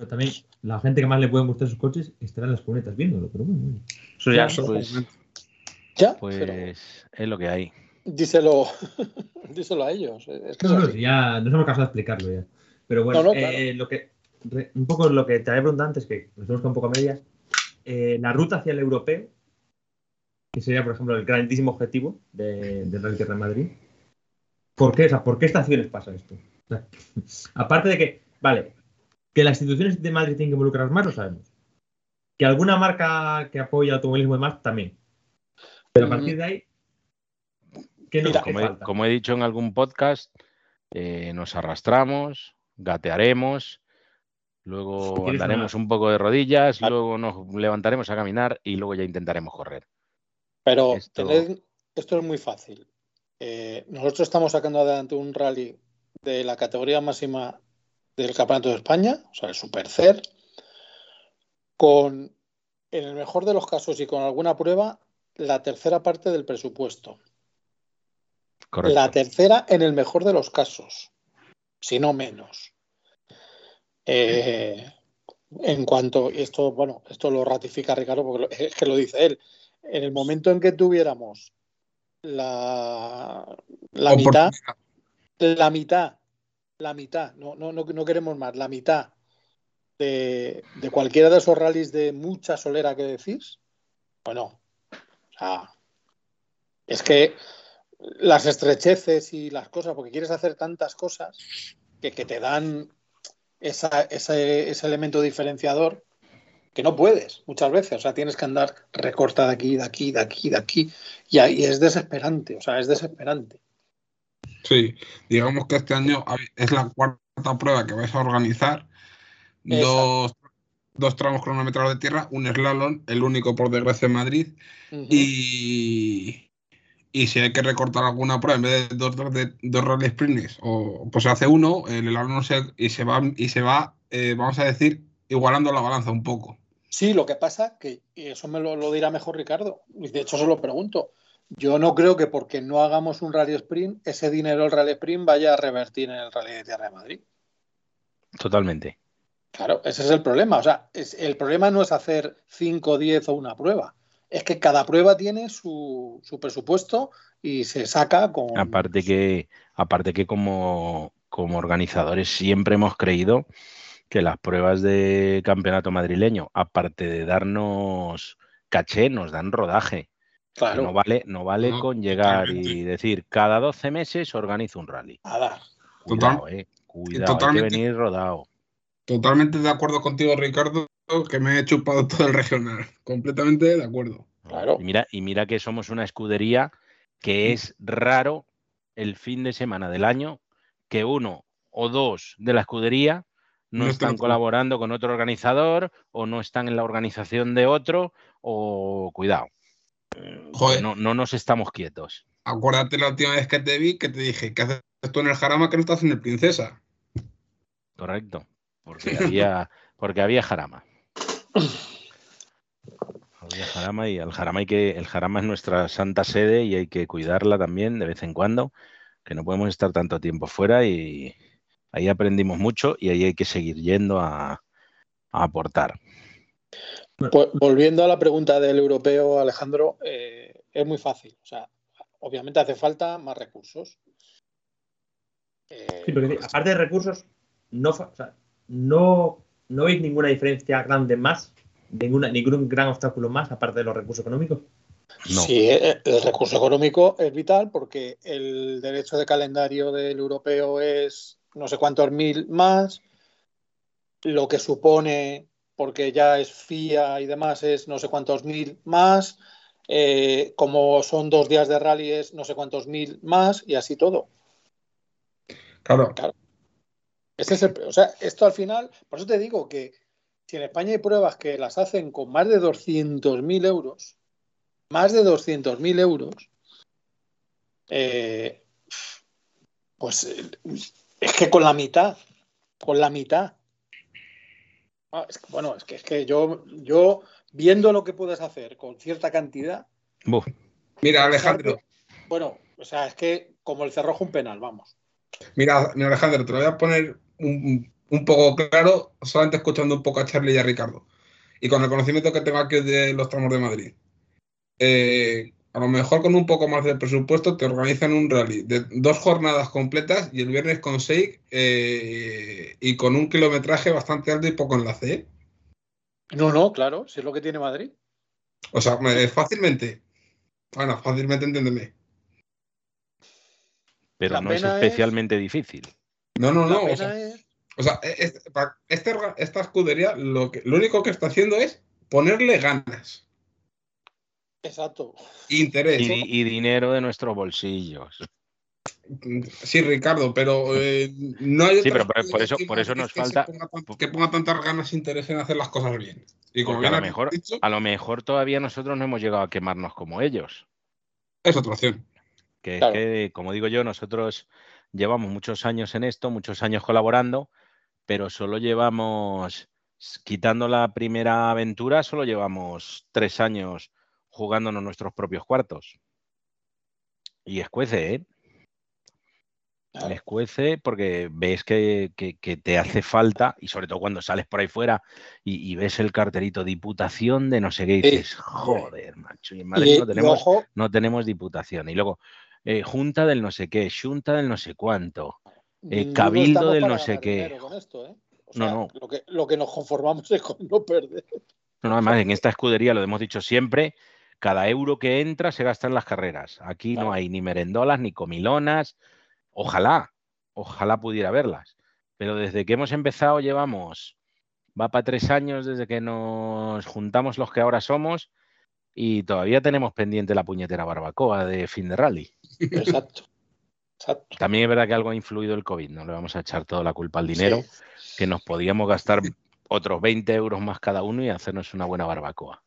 Pero también la gente que más le pueden gustar sus coches estará en las cunetas viéndolo. Pero bueno, bueno. eso ya. Pues, Ya, pues pero es lo que hay. díselo, díselo a ellos. Es que No, es no, si ya nos hemos cansado de explicarlo ya. Pero bueno, No, no, claro. eh, lo que, re- un poco lo que te había preguntado antes, que nos hemos quedado un poco a medias, eh, la ruta hacia el europeo, que sería, por ejemplo, el grandísimo objetivo de- del Rally Tierra de Madrid. ¿Por qué? O sea, ¿por qué estaciones pasa esto? O sea, aparte de que, vale, que las instituciones de Madrid tienen que involucrar más, lo sabemos. Que alguna marca que apoya el automovilismo y demás, también. Pero a Mm. partir de ahí, ¿qué nos Mira, Como he, falta? como he dicho en algún podcast, eh, nos arrastramos, gatearemos, luego Si andaremos una- un poco de rodillas, Claro. luego nos levantaremos a caminar y luego ya intentaremos correr. Pero Esto- tened- esto es muy fácil. Eh, nosotros estamos sacando adelante un rally de la categoría máxima del Campeonato de España, o sea, el Super CER, con, en el mejor de los casos y con alguna prueba, la tercera parte del presupuesto. Correcto. La tercera en el mejor de los casos, si no menos. Eh, En cuanto, y esto, bueno, esto lo ratifica Ricardo porque es que lo dice él, en el momento en que tuviéramos la, la mitad, la mitad, la mitad, no, no, no, queremos más, la mitad de, de, cualquiera de esos rallies de mucha solera que decís, bueno, o sea, es que las estrecheces y las cosas, porque quieres hacer tantas cosas que, que te dan esa, ese, ese, elemento diferenciador que no puedes muchas veces. O sea, tienes que andar recorta de aquí, de aquí, de aquí, de aquí. Y ahí es desesperante, o sea, es desesperante. Sí, digamos que este año es la cuarta prueba que vais a organizar. Dos, dos, tramos cronometrados de tierra, un slalom, el único por desgracia en Madrid. Uh -huh. Y y si hay que recortar alguna prueba en vez de dos, de, dos rally sprints, o pues se hace uno, el helado se, y se va, y se va eh, vamos a decir, igualando la balanza un poco. Sí, lo que pasa que, y eso me lo, lo, dirá mejor Ricardo, y de hecho se lo pregunto, yo no creo que porque no hagamos un rally sprint, ese dinero del rally sprint vaya a revertir en el rally de Tierra de Madrid. Totalmente. Claro, ese es el problema. O sea, es, el problema no es hacer 5, 10 o una prueba es que cada prueba tiene su, su, presupuesto y se saca con. Aparte que, aparte que como, como organizadores siempre hemos creído que las pruebas de campeonato madrileño, aparte de darnos caché, nos dan rodaje. Claro. No vale, no vale no, con llegar y decir cada 12 meses organizo un rally. Nada. Cuidado, Total, eh. Cuidado, totalmente, hay que venir rodado. Totalmente de acuerdo contigo, Ricardo que me he chupado todo el regional. Completamente de acuerdo. Claro. Y mira, y mira que somos una escudería que es raro el fin de semana del año que uno o dos de la escudería no, no están colaborando con otro organizador o no están en la organización de otro o cuidado. Joder. No, no nos estamos quietos. Acuérdate la última vez que te vi que te dije que haces tú en el jarama que no estás en el princesa. Correcto. Porque había, porque había jarama. El jarama y el jarama hay que el jarama es nuestra santa sede y hay que cuidarla también de vez en cuando, que no podemos estar tanto tiempo fuera y ahí aprendimos mucho y ahí hay que seguir yendo a, a aportar. Pues, volviendo a la pregunta del europeo, Alejandro, eh, es muy fácil. O sea, obviamente hace falta más recursos. Eh, sí, porque aparte de recursos, no, o sea, no ¿no veis ninguna diferencia grande más? Ninguna, ¿Ningún gran obstáculo más aparte de los recursos económicos? No. Sí, el recurso económico es vital porque el derecho de calendario del europeo es no sé cuántos mil más, lo que supone, porque ya es FIA y demás, es no sé cuántos mil más, eh, como son dos días de rally es no sé cuántos mil más y así todo. Claro. claro. Ese es el, o sea, esto al final, por eso te digo que si en España hay pruebas que las hacen con más de 200.000 euros, más de 200.000 euros, eh, pues es que con la mitad, con la mitad. Ah, es que, bueno, es que, es que yo, yo, viendo lo que puedes hacer con cierta cantidad. Buf. Mira, Alejandro. Que, bueno, o sea, es que como el cerrojo un penal, vamos. Mira, mira, Alejandro, te lo voy a poner un, un, poco claro, solamente escuchando un poco a Charlie y a Ricardo. Y con el conocimiento que tengo aquí de los tramos de Madrid. Eh, a lo mejor con un poco más de presupuesto te organizan un rally de dos jornadas completas y el viernes con seis eh, y con un kilometraje bastante alto y poco enlace. ¿eh? No, no, claro, si es lo que tiene Madrid. O sea, fácilmente. Bueno, fácilmente entiéndeme. Pero La no es especialmente es... difícil. No, no, no. O sea, es... o sea este, esta, esta escudería lo, que, lo único que está haciendo es ponerle ganas. Exacto. Interés. Y, y, dinero de nuestros bolsillos. Sí, Ricardo, pero eh, no hay. Sí, pero por, por eso, por eso nos que falta. Ponga, que ponga tantas ganas e interés en hacer las cosas bien. Y como a, lo mejor, dicho, a lo mejor todavía nosotros no hemos llegado a quemarnos como ellos. Es otra opción. Que, claro. que, como digo yo, nosotros llevamos muchos años en esto, muchos años colaborando, pero solo llevamos, quitando la primera aventura, solo llevamos tres años jugándonos nuestros propios cuartos. Y escuece, ¿eh? Escuece porque ves que, que- que te hace falta, y sobre todo cuando sales por ahí fuera y, y ves el carterito diputación de no sé qué, y dices, joder, macho, y en Madrid Y, no tenemos, ojo, no tenemos diputación. Y luego, eh, junta del no sé qué, junta del no sé cuánto. eh, cabildo del no sé qué. dinero con esto, ¿eh? O No, no. Lo, que, lo que nos conformamos es con no perder. No, no, además, en esta escudería, lo hemos dicho siempre, cada euro que entra se gasta en las carreras. Aquí no hay ni merendolas, ni comilonas. Ojalá, ojalá pudiera verlas. Pero desde que hemos empezado llevamos, va para tres años desde que nos juntamos los que ahora somos y todavía tenemos pendiente la puñetera barbacoa de fin de rally. Exacto. Exacto. También es verdad que algo ha influido el COVID, no le vamos a echar toda la culpa al dinero, Sí. que nos podíamos gastar otros 20 euros más cada uno y hacernos una buena barbacoa.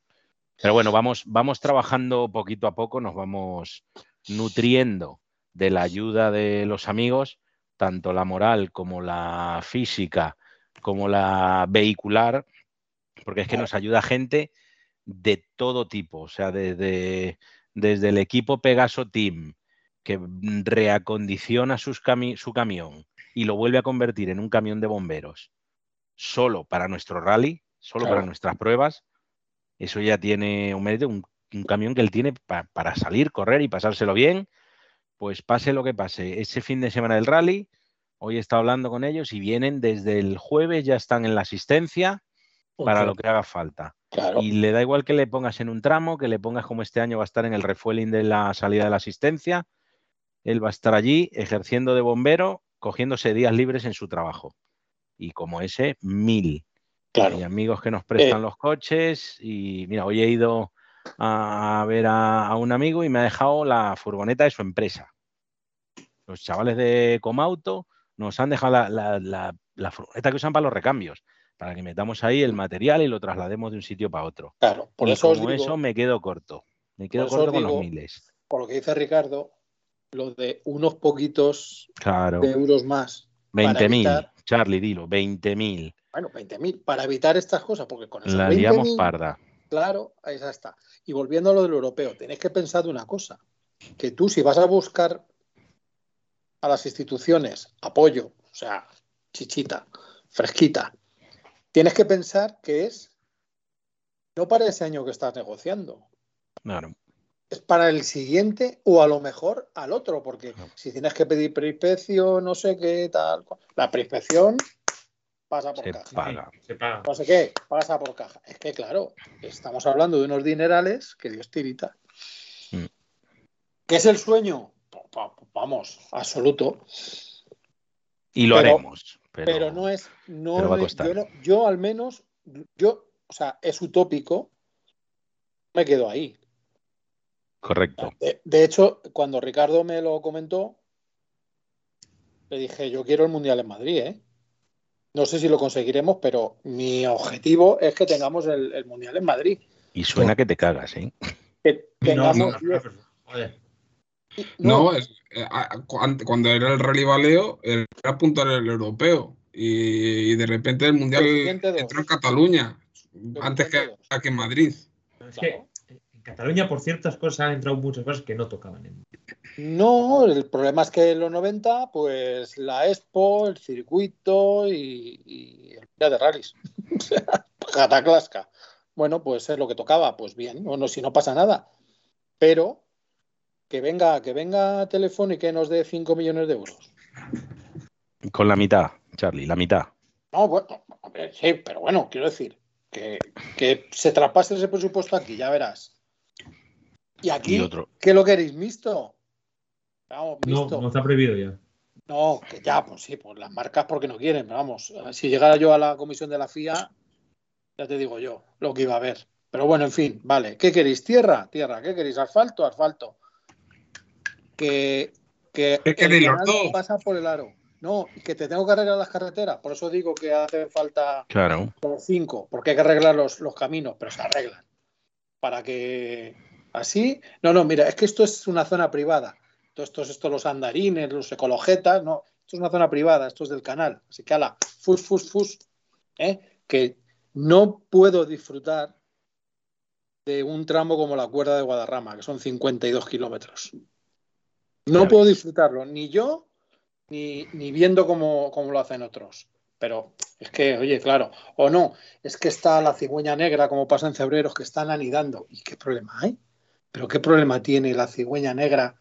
Pero bueno, vamos, vamos trabajando poquito a poco, nos vamos nutriendo de la ayuda de los amigos, tanto la moral como la física, como la vehicular, porque es que nos ayuda gente de todo tipo, o sea, desde, desde el equipo Pegaso Team, que reacondiciona sus cami- su camión y lo vuelve a convertir en un camión de bomberos, solo para nuestro rally, solo Claro. para nuestras pruebas, eso ya tiene un mérito, un, un camión que él tiene pa- para salir, correr y pasárselo bien, pues pase lo que pase. Ese fin de semana del rally, hoy he estado hablando con ellos y vienen desde el jueves, ya están en la asistencia para lo que haga falta. Claro. Y le da igual que le pongas en un tramo, que le pongas como este año va a estar en el refueling de la salida de la asistencia. Él va a estar allí ejerciendo de bombero, cogiéndose días libres en su trabajo. Y como ese, mil. Claro. Hay amigos que nos prestan Eh. los coches y mira, hoy he ido a ver a, a un amigo y me ha dejado la furgoneta de su empresa. Los chavales de Comauto nos han dejado la, la- la- la furgoneta que usan para los recambios, para que metamos ahí el material y lo traslademos de un sitio para otro. Claro. Por y eso os como digo, eso me quedo corto. Me quedo corto os con los digo- miles. por lo que dice Ricardo, lo de unos poquitos Claro. de euros más. para 20.000. evitar- Charlie, dilo, 20.000. Bueno, 20.000 para evitar estas cosas, porque con esos La liamos 20.000, parda. Claro, ahí ya está. Y volviendo a lo del europeo, tenéis que pensar de una cosa, que tú si vas a buscar a las instituciones apoyo, o sea, chichita, fresquita, tienes que pensar que es no para ese año que estás negociando, Claro. es para el siguiente o a lo mejor al otro, porque si tienes que pedir preinspección, no sé qué, tal, la preinspección pasa por Se caja paga. Se paga. no sé qué, pasa por caja. Es que, claro, estamos hablando de unos dinerales que Dios tirita. Mm. ¿Qué es el sueño? Vamos, absoluto. Y lo Pero- haremos. Pero, Pero, no es. No pero va a me- costar. yo, no- yo al menos, yo, o sea, es utópico. Me quedo ahí. Correcto. De, de hecho, cuando Ricardo me lo comentó, le dije, yo quiero el Mundial en Madrid, ¿eh? No sé si lo conseguiremos, pero mi objetivo es que tengamos el, el Mundial en Madrid. Y suena que te cagas, ¿eh? Que No, tengamos no, no, joder. No, es- eh, cuando era el Rally Valeo, era apuntar el europeo. Y, y de repente el Mundial entró en Cataluña, antes que aquí en Madrid. Es que Cataluña, por ciertas cosas, han entrado muchas cosas que no tocaban. En... No, el problema es que en los 90, pues la Expo, el circuito y, y el Mundial de rallies. O sea, Cataclasca. Bueno, pues es lo que tocaba, pues bien, bueno, si no pasa nada. Pero que venga, que venga Telefónica y nos dé 5 millones de euros. Con la mitad, Charlie, la mitad. No, bueno, sí, pero bueno, quiero decir, que, que se traspase ese presupuesto aquí, ya verás. Y aquí, Y otro. ¿qué lo queréis? ¿Mixto? Vamos, No, mixto. no está prohibido ya. No, que ya, pues sí, pues las marcas porque no quieren, pero vamos, si llegara yo a la comisión de la FIA, ya te digo yo lo que iba a haber. Pero bueno, en fin, vale. ¿Qué queréis? ¿Tierra? Tierra. ¿Qué queréis? ¿Asfalto? Asfalto. Que, que ¿Qué queréis, el los dos? pasa por el aro. No, que te tengo que arreglar las carreteras. Por eso digo que hace falta Claro. cinco, porque hay que arreglar los, los caminos, pero se arreglan. Para que así. No, no, mira, es que esto es una zona privada. Todo esto, esto los andarines, los ecologetas, no. Esto es una zona privada, esto es del canal. Así que ala, fus, fus, fus. ¿eh? Que no puedo disfrutar de un tramo como la cuerda de Guadarrama, que son 52 kilómetros. No puedo disfrutarlo, ni yo, ni, ni viendo cómo, cómo lo hacen otros. Pero es que, oye, claro, o no, es que está la cigüeña negra, como pasa en Cebreros, que están anidando. ¿Y qué problema hay? ¿Pero qué problema tiene la cigüeña negra?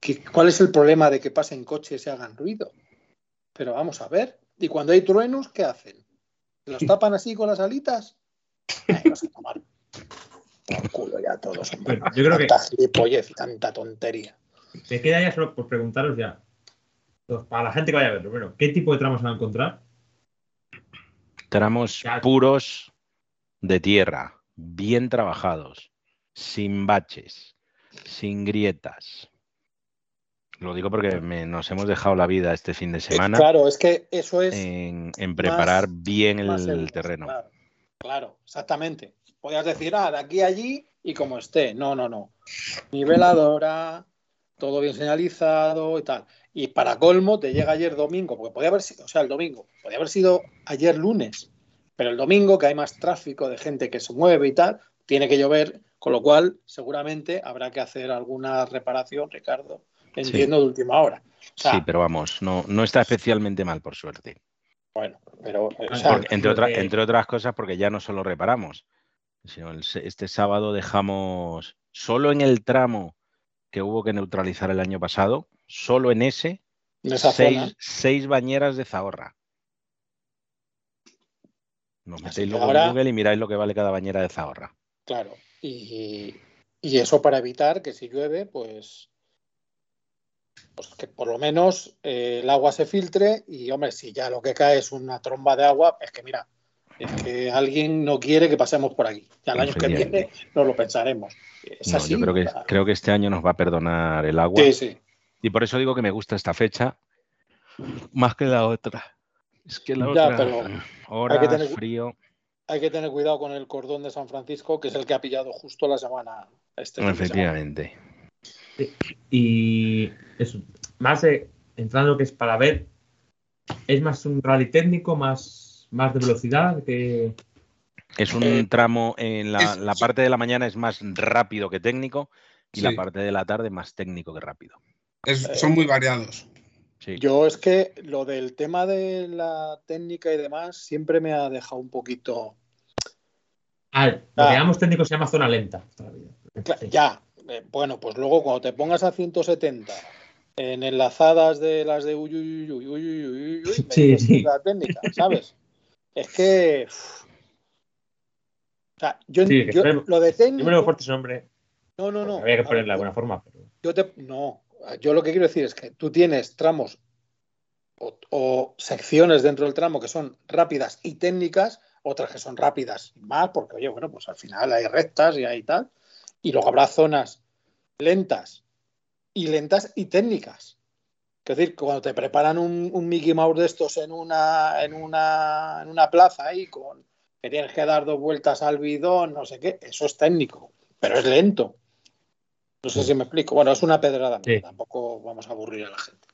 ¿Qué- ¿Cuál es el problema de que pasen coches y hagan ruido? Pero vamos a ver. ¿Y cuando hay truenos, qué hacen? ¿Los tapan así con las alitas? Ay, vas a tomar por culo ya todos. Bueno, yo creo que Tanta gilipollez y tanta tontería. me queda ya solo por preguntaros ya. para la gente que vaya a verlo, bueno, ¿qué tipo de tramos se va a encontrar? Tramos Ya. puros de tierra, bien trabajados, sin baches, sin grietas. Lo digo porque me- nos hemos dejado la vida este fin de semana Claro, es que eso es. en, en preparar bien el terreno. Claro, claro, exactamente. Podías decir, ah, de aquí a allí y como esté. No, no, no. Niveladora, todo bien señalizado y tal. Y para colmo, te llega ayer domingo, porque podía haber sido, o sea, el domingo, podía haber sido ayer lunes, pero el domingo, que hay más tráfico de gente que se mueve y tal, tiene que llover, con lo cual seguramente habrá que hacer alguna reparación, Ricardo, entiendo, de última hora. O sea, Sí, pero vamos, no, no está especialmente mal, por suerte. bueno, pero. o sea, Porque- entre, otra- entre otras cosas, porque ya no solo reparamos, sino el este sábado dejamos, solo en el tramo que hubo que neutralizar el año pasado, solo en ese, seis, seis bañeras de Zahorra. Nos metéis que luego ahora- en Google y miráis lo que vale cada bañera de Zahorra. Claro, y, y eso para evitar que si llueve, pues, pues que por lo menos eh, el agua se filtre y, hombre, si ya lo que cae es una tromba de agua, es que mira, es que alguien no quiere que pasemos por aquí. Ya el año que viene nos lo pensaremos. Es No, así. yo creo que, creo que este año nos va a perdonar el agua. Sí, sí. Y por eso digo que me gusta esta fecha más que la otra. Es que la Ya, otra, pero hay que tener- frío. Hay que tener cuidado con el cordón de San Francisco, que es el que ha pillado justo la semana. Este semana. Efectivamente. Y eso, más eh, entrando que es para ver, es más un rally técnico, más, más de velocidad, que Es un Eh, tramo en la, es- la parte de la mañana es más rápido que técnico y la parte de la tarde más técnico que rápido. Es- son muy variados. Yo es que lo del tema de la técnica y demás siempre me ha dejado un poquito. A ver, ah. técnico se llama zona lenta. Ya, eh, bueno, pues luego cuando te pongas a 170 en enlazadas de las de uy, uy, uy, uy, uy, uy, sí, sí. la técnica, ¿sabes? es que. O sea, yo, lo de técnico. No, no, pues no. Había que ponerla de alguna forma. Pero... Yo te yo lo que quiero decir es que tú tienes tramos o, secciones dentro del tramo que son rápidas y técnicas, otras que son rápidas y más, porque oye, bueno, pues al final hay rectas y hay tal, y luego habrá zonas lentas y lentas y técnicas. Es decir, cuando te preparan un, un Mickey Mouse de estos en una, en una, en una plaza ahí con que tienes que dar dos vueltas al bidón, no sé qué, eso es técnico, pero es lento. No sé si me explico. Bueno, es una pedrada. Sí. tampoco vamos a aburrir a la gente.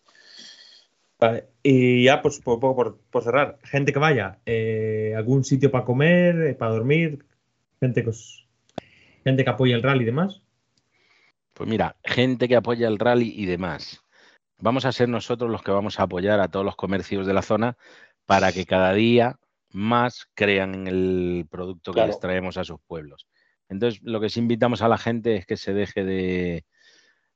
Vale. Y ya, pues, por, poco por, por cerrar, gente que vaya, eh, algún sitio para comer, eh, para dormir, gente que, os- gente que apoya el rally y demás. Pues mira, gente que apoya el rally y demás. Vamos a ser nosotros los que vamos a apoyar a todos los comercios de la zona para que cada día más crean en el producto que Claro. les traemos a sus pueblos. Entonces, lo que sí invitamos a la gente es que se deje de,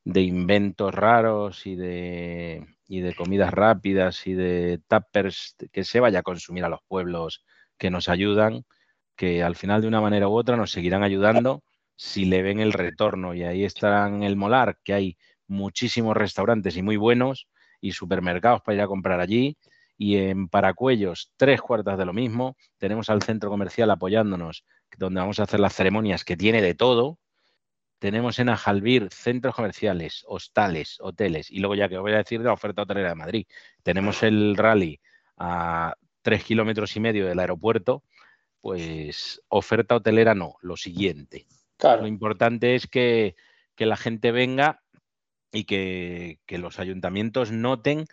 de inventos raros y de, comidas rápidas y de tappers, que se vaya a consumir a los pueblos que nos ayudan, que al final de una manera u otra nos seguirán ayudando si le ven el retorno. Y ahí estarán el Molar, que hay muchísimos restaurantes y muy buenos y supermercados para ir a comprar allí. Y en Paracuellos, tres cuartas de lo mismo. Tenemos al centro comercial apoyándonos, donde vamos a hacer las ceremonias, que tiene de todo. Tenemos en Ajalbir centros comerciales, hostales, hoteles. Y luego ya que os voy a decir de la oferta hotelera de Madrid. Tenemos el rally a tres kilómetros y medio del aeropuerto. Pues oferta hotelera no, lo siguiente. Claro. Lo importante es que, que la gente venga y que, que los ayuntamientos noten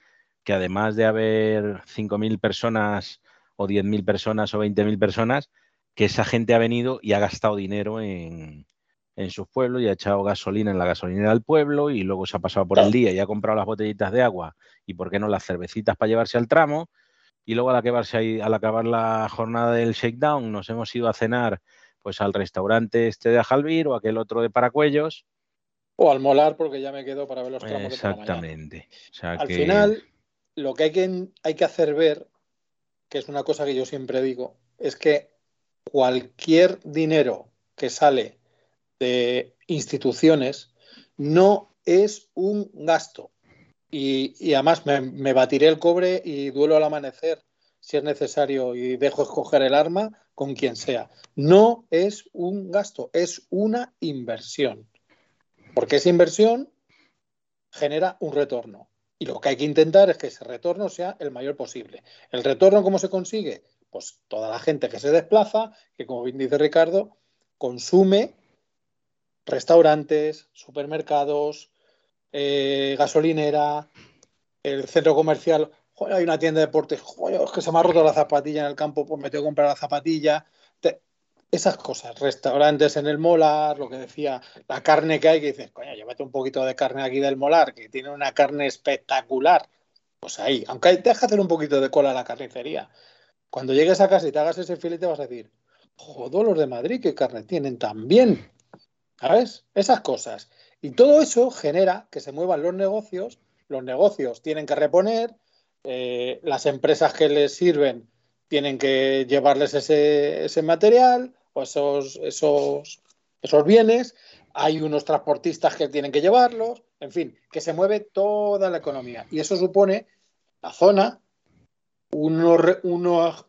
que además de haber 5.000 personas o 10.000 personas o 20.000 personas, que esa gente ha venido y ha gastado dinero en, en sus pueblos y ha echado gasolina en la gasolinera del pueblo y luego se ha pasado por el día y ha comprado las botellitas de agua y, ¿por qué no, las cervecitas para llevarse al tramo? Y luego al, acabarse al acabar la jornada del shakedown nos hemos ido a cenar pues al restaurante este de Ajalbir o aquel otro de Paracuellos. O al molar porque ya me quedo para ver los tramos Exactamente. al final, lo que hay, que hay que hacer ver, que es una cosa que yo siempre digo, es que cualquier dinero que sale de instituciones no es un gasto. Y, además me, batiré el cobre y duelo al amanecer si es necesario y dejo escoger el arma con quien sea. No es un gasto, es una inversión. Porque esa inversión genera un retorno. Y lo que hay que intentar es que ese retorno sea el mayor posible. ¿El retorno cómo se consigue? Pues toda la gente que se desplaza, que como bien dice Ricardo, consume restaurantes, supermercados, eh, gasolinera, el centro comercial. hay una tienda de deportes, es que se me ha roto la zapatilla en el campo, pues me tengo que comprar la zapatilla. esas cosas, restaurantes en el molar, lo que decía, la carne que hay, que dices, coño, llévate un poquito de carne aquí del molar, que tiene una carne espectacular. Pues ahí, aunque deja hacer un poquito de cola a la carnicería. Cuando llegues a casa y te hagas ese filete, vas a decir, joder, los de Madrid, qué carne tienen también. ¿Sabes? Esas cosas. Y todo eso genera que se muevan los negocios, los negocios tienen que reponer, eh, las empresas que les sirven tienen que llevarles ese, material o esos, esos, esos bienes, hay unos transportistas que tienen que llevarlos, en fin, que se mueve toda la economía. Y eso supone la zona unos, unos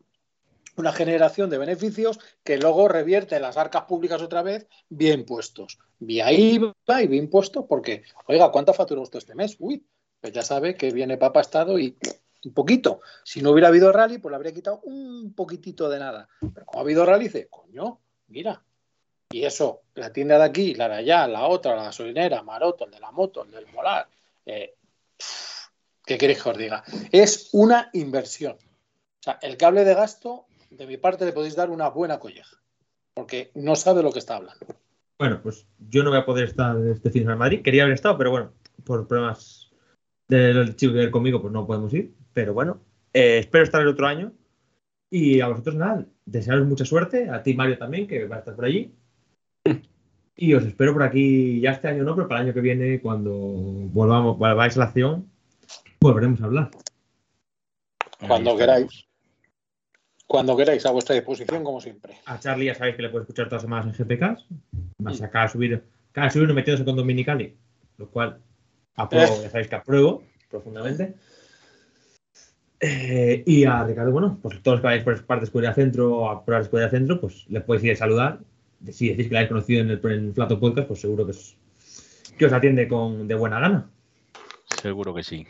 una generación de beneficios que luego revierte en las arcas públicas otra vez bien puestos. Vía IVA y bien puestos porque, oiga, ¿cuánto facturó usted este mes? Uy, pues ya sabe que viene Papa Estado y un poquito. Si no hubiera habido rally, pues le habría quitado un poquitito de nada. Pero como ha habido rally, dice, coño, mira. Y eso, la tienda de aquí, la de allá, la otra, la gasolinera, Maroto, el de la moto, el del molar. Eh, ¿Qué queréis que os diga? Es una inversión. O sea, el cable de gasto de mi parte le podéis dar una buena colleja, porque no sabe lo que está hablando. Bueno, pues yo no voy a poder estar este fin de semana en Madrid. Quería haber estado, pero bueno, por problemas del chico que viene conmigo, pues no podemos ir. Pero bueno, eh, espero estar el otro año. Y a vosotros nada, desearos mucha suerte. A ti, Mario, también, que va a estar por allí. Y os espero por aquí ya este año, no, pero para el año que viene, cuando volvamos, volváis a la acción, volveremos a hablar. Cuando queráis. Cuando queráis, a vuestra disposición, como siempre. A Charlie ya sabéis que le puede escuchar todas las semanas en GPK. Más a cada subir, cada subir metiéndose con Dominicali, lo cual apruebo, eh. ya sabéis que apruebo profundamente. Eh, y a Ricardo, bueno, pues todos los que vais por parte de Escuela Centro o a probar Escuela Centro, pues le podéis ir a saludar. Si decís que la habéis conocido en el, en Flato Podcast, pues seguro que os, que os atiende con, de buena gana. Seguro que sí.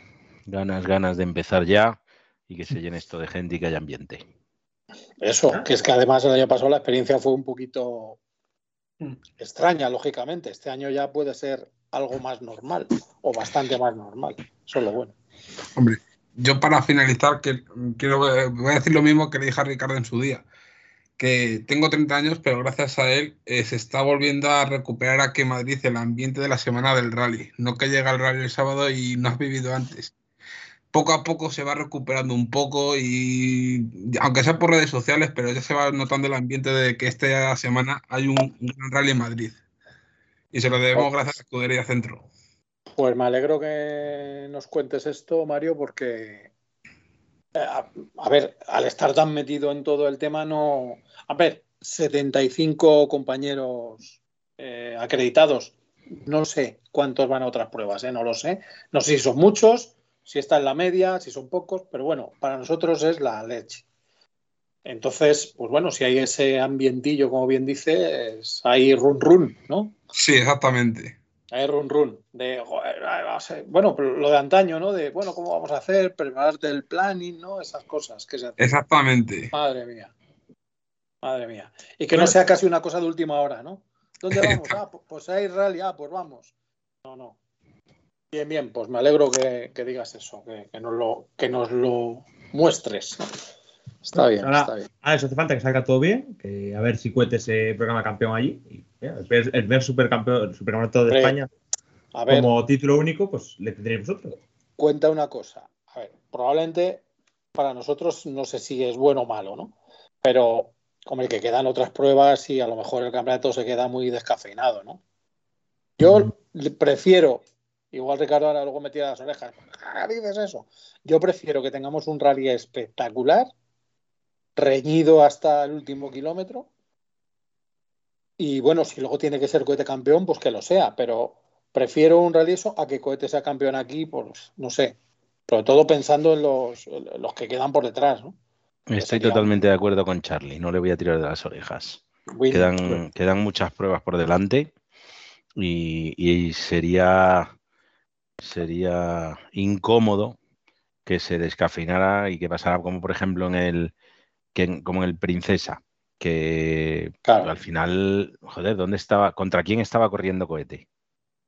Ganas, ganas de empezar ya y que se llene esto de gente y que haya ambiente. Eso, ah. que es que además el año pasado la experiencia fue un poquito mm. extraña, lógicamente. Este año ya puede ser algo más normal o bastante más normal. Eso es lo bueno. Hombre, yo para finalizar, que quiero, voy a decir lo mismo que le dije a Ricardo en su día, que tengo 30 años, pero gracias a él eh, se está volviendo a recuperar aquí en Madrid el ambiente de la semana del rally. No que llega el rally el sábado y no has vivido antes poco a poco se va recuperando un poco y aunque sea por redes sociales, pero ya se va notando el ambiente de que esta semana hay un, gran rally en Madrid. Y se lo debemos gracias a Escudería Centro. Pues me alegro que nos cuentes esto, Mario, porque eh, a, ver, al estar tan metido en todo el tema, no. A ver, 75 compañeros eh, acreditados. No sé cuántos van a otras pruebas, ¿eh? no lo sé. No sé si son muchos, si está en la media, si son pocos, pero bueno, para nosotros es la leche. Entonces, pues bueno, si hay ese ambientillo, como bien dices, hay run run, ¿no? Sí, exactamente. Hay run run. De, bueno, lo de antaño, ¿no? De, bueno, ¿cómo vamos a hacer? Prepararte el planning, ¿no? Esas cosas que se Exactamente. Madre mía. Madre mía. Y que no sea casi una cosa de última hora, ¿no? ¿Dónde vamos? Ah, pues hay rally, ah, pues vamos. No, no. Bien, bien, pues me alegro que, digas eso, que, nos lo, que nos lo muestres. Está bien, Ahora- está bien. Ah, eso hace falta que salga todo bien, que a ver si Cohete se programa campeón allí. Y, el el primer supercampeón, supercampeonato de España A ver, como título único, pues le tendréis vosotros. cuenta una cosa. A ver, probablemente para nosotros no sé si es bueno o malo, ¿no? Pero, como que quedan otras pruebas y a lo mejor el campeonato se queda muy descafeinado, ¿no? Yo le- prefiero, igual Ricardo ahora luego me tira las orejas, "Ah, dices eso? Yo prefiero que tengamos un rally espectacular, reñido hasta el último kilómetro. Y bueno, si luego tiene que ser cohete campeón, pues que lo sea, pero prefiero un rally eso a que cohete sea campeón aquí, pues no sé. Sobre todo pensando en los, en los que quedan por detrás, ¿no? Estoy sería- totalmente de acuerdo con Charlie, no le voy a tirar de las orejas. Quedan, quedan muchas pruebas por delante y, y sería, sería incómodo que se descafeinara y que pasara como por ejemplo en el que en- como en el Princesa, que Claro. al final, joder, ¿dónde estaba? ¿Contra quién estaba corriendo cohete?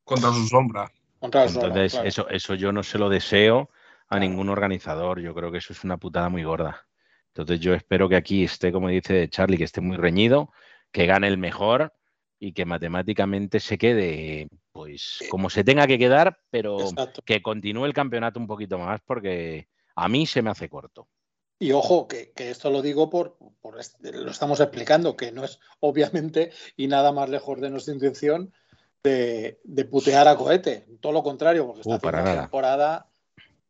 Contra su sombra. contra Sola, Entonces, claro. eso, eso yo no se lo deseo a Claro. ningún organizador. Yo creo que eso es una putada muy gorda. Entonces, yo espero que aquí esté, como dice Charlie, que esté muy reñido, que gane el mejor y que matemáticamente se quede, pues, como se tenga que quedar, pero Exacto. que continúe el campeonato un poquito más, porque a mí se me hace corto. Y ojo, que, que esto lo digo por, por este- lo estamos explicando, que no es obviamente y nada más lejos de nuestra intención de, de putear a cohete. Todo lo contrario, porque está Uh, temporada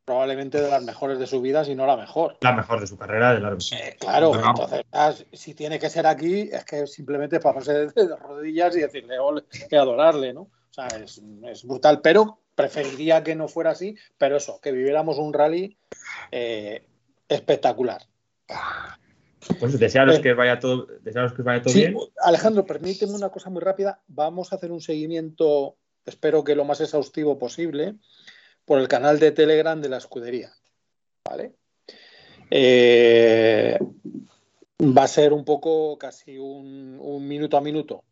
probablemente de las mejores de su vida, si no la mejor. La mejor de su carrera, de largo. Eh, claro, entonces si tiene que ser aquí, es que simplemente para ponerse de, rodillas y decirle ole y adorarle, ¿no? O sea, es, es brutal, pero preferiría que no fuera así, pero eso, que viviéramos un rally eh, espectacular. Pues desearos Eh. que vaya todo, desearos que vaya todo Sí, bien. Alejandro, permíteme una cosa muy rápida. Vamos a hacer un seguimiento, espero que lo más exhaustivo posible, por el canal de Telegram de la escudería. ¿Vale? Eh, va a ser un poco casi un, un minuto a minuto.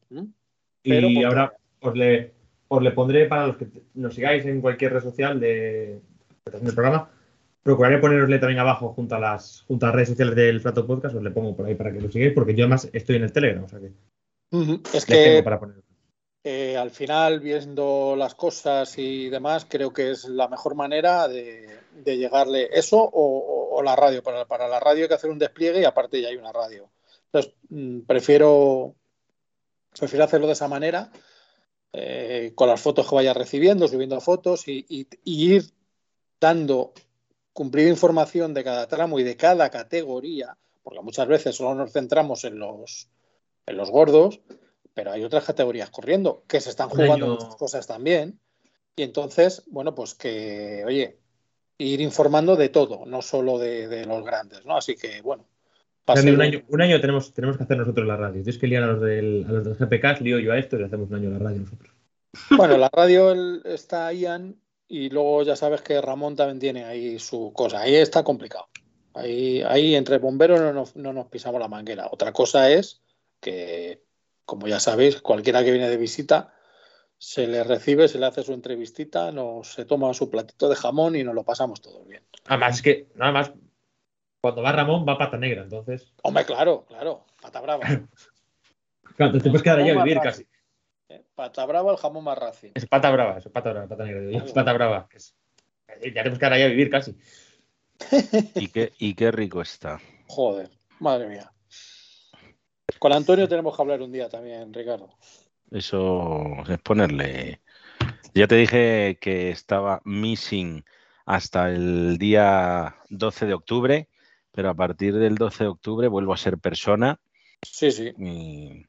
Y ahora os le, os le pondré para los que nos sigáis en cualquier red social de del programa. Procuraré ponerosle también abajo junto a las junto a las redes sociales del Flato Podcast, os le pongo por ahí para que lo sigáis, porque yo además estoy en el Telegram, o sea que. Es tengo que para poner. Eh, al final, viendo las cosas y demás, creo que es la mejor manera de, llegarle eso o, la radio. Para, la radio hay que hacer un despliegue y aparte ya hay una radio. Entonces, mm, prefiero, prefiero hacerlo de esa manera, eh, con las fotos que vaya recibiendo, subiendo fotos y, y- y ir dando cumplida información de cada tramo y de cada categoría, porque muchas veces solo nos centramos en los, en los gordos, pero hay otras categorías corriendo que se están jugando muchas cosas también. Y entonces, bueno, pues que, oye, ir informando de todo, no solo de, de los grandes, ¿no? Así que, bueno. un un- año, un año tenemos, tenemos que hacer nosotros la radio. Tienes que liar a los del, a los del GPK, lío yo a esto y hacemos un año la radio nosotros. Bueno, la radio el- está Ian y luego ya sabes que Ramón también tiene ahí su cosa. Ahí está complicado. Ahí, ahí entre bomberos no nos, no nos pisamos la manguera. Otra cosa es que, como ya sabéis, cualquiera que viene de visita se le recibe, se le hace su entrevistita, nos, se toma su platito de jamón y nos lo pasamos todo bien. Además, es que, nada más, cuando va Ramón va pata negra, entonces. Hombre, claro, claro, pata brava. Claro, te puedes quedar ahí a vivir casi. ¿eh? Pata brava, el jamón más racing. Es pata brava, eso, pata brava, pata negra. Es pata brava. es- ya tenemos que quedar ahí a vivir casi. Y qué, y qué rico está. Joder, madre mía. Con Antonio tenemos que hablar un día también, Ricardo. Eso es ponerle. Ya te dije que estaba missing hasta el día 12 de octubre, pero a partir del 12 de octubre vuelvo a ser persona Sí, sí. y,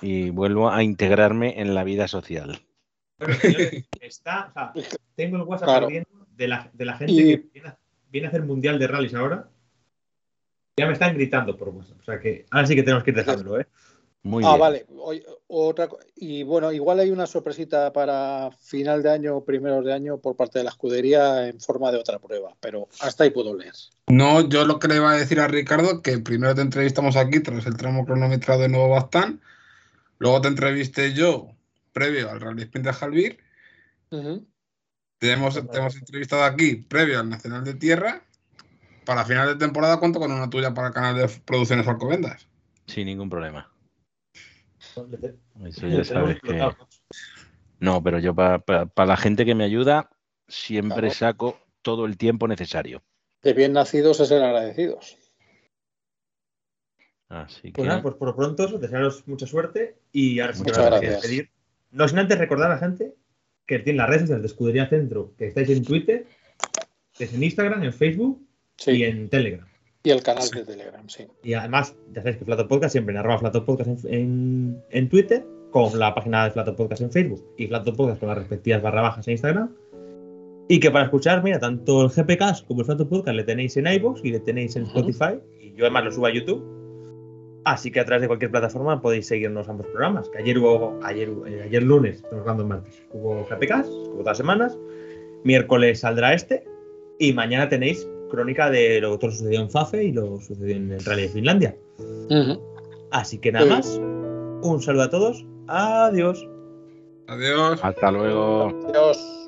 y vuelvo a integrarme en la vida social. Bueno, señores, está, o sea, tengo el WhatsApp Claro. de la, de la gente Y- que viene a, viene a hacer mundial de rallies ahora. Ya me están gritando por WhatsApp. O sea que ahora sí que tenemos que ir dejándolo, ¿eh? Muy ah, bien. vale. Otra, y bueno, igual hay una sorpresita para final de año o primeros de año por parte de la escudería en forma de otra prueba, pero hasta ahí puedo leer. No, yo lo que le iba a decir a Ricardo, que primero te entrevistamos aquí tras el tramo cronometrado de Nuevo Bastán, luego te entrevisté yo previo al Rally Sprint de Jalvir, te hemos, te hemos entrevistado aquí previo al Nacional de Tierra para final de temporada cuento con una tuya para el canal de Producciones Alcobendas. Sin ningún problema. Eso ya sabes que... No, pero yo para la gente que me ayuda siempre Claro. saco todo el tiempo necesario. De bien nacidos es ser agradecidos. Así que Pues nada, pues por lo pronto desearos mucha suerte y ahora sí que Muchas gracias. despedir. No sin antes recordar a la gente que tiene las redes sociales de Escudería Centro, que estáis en Twitter, que es en Instagram, en Facebook y Sí. en Telegram. Y el canal de Telegram, sí. Y además, ya sabéis que Flato Podcast siempre en arroba Flato Podcast en, en- en Twitter, con la página de Flato Podcast en Facebook y Flato Podcast con las respectivas barra bajas en Instagram. Y que para escuchar, mira, tanto el GPcast como el Flato Podcast le tenéis en iVoox y le tenéis en. Spotify. Y yo además lo subo a YouTube. Así que a través de cualquier plataforma podéis seguirnos ambos programas. Que ayer hubo, ayer, eh, ayer lunes, estamos hablando martes, hubo GPcast, hubo todas las semanas. Miércoles saldrá este. Y mañana tenéis crónica de lo que todo sucedió en Fafe y lo sucedió en el Rally de Finlandia. Así que nada más. Un saludo a todos. Adiós. Adiós. hasta luego. Adiós.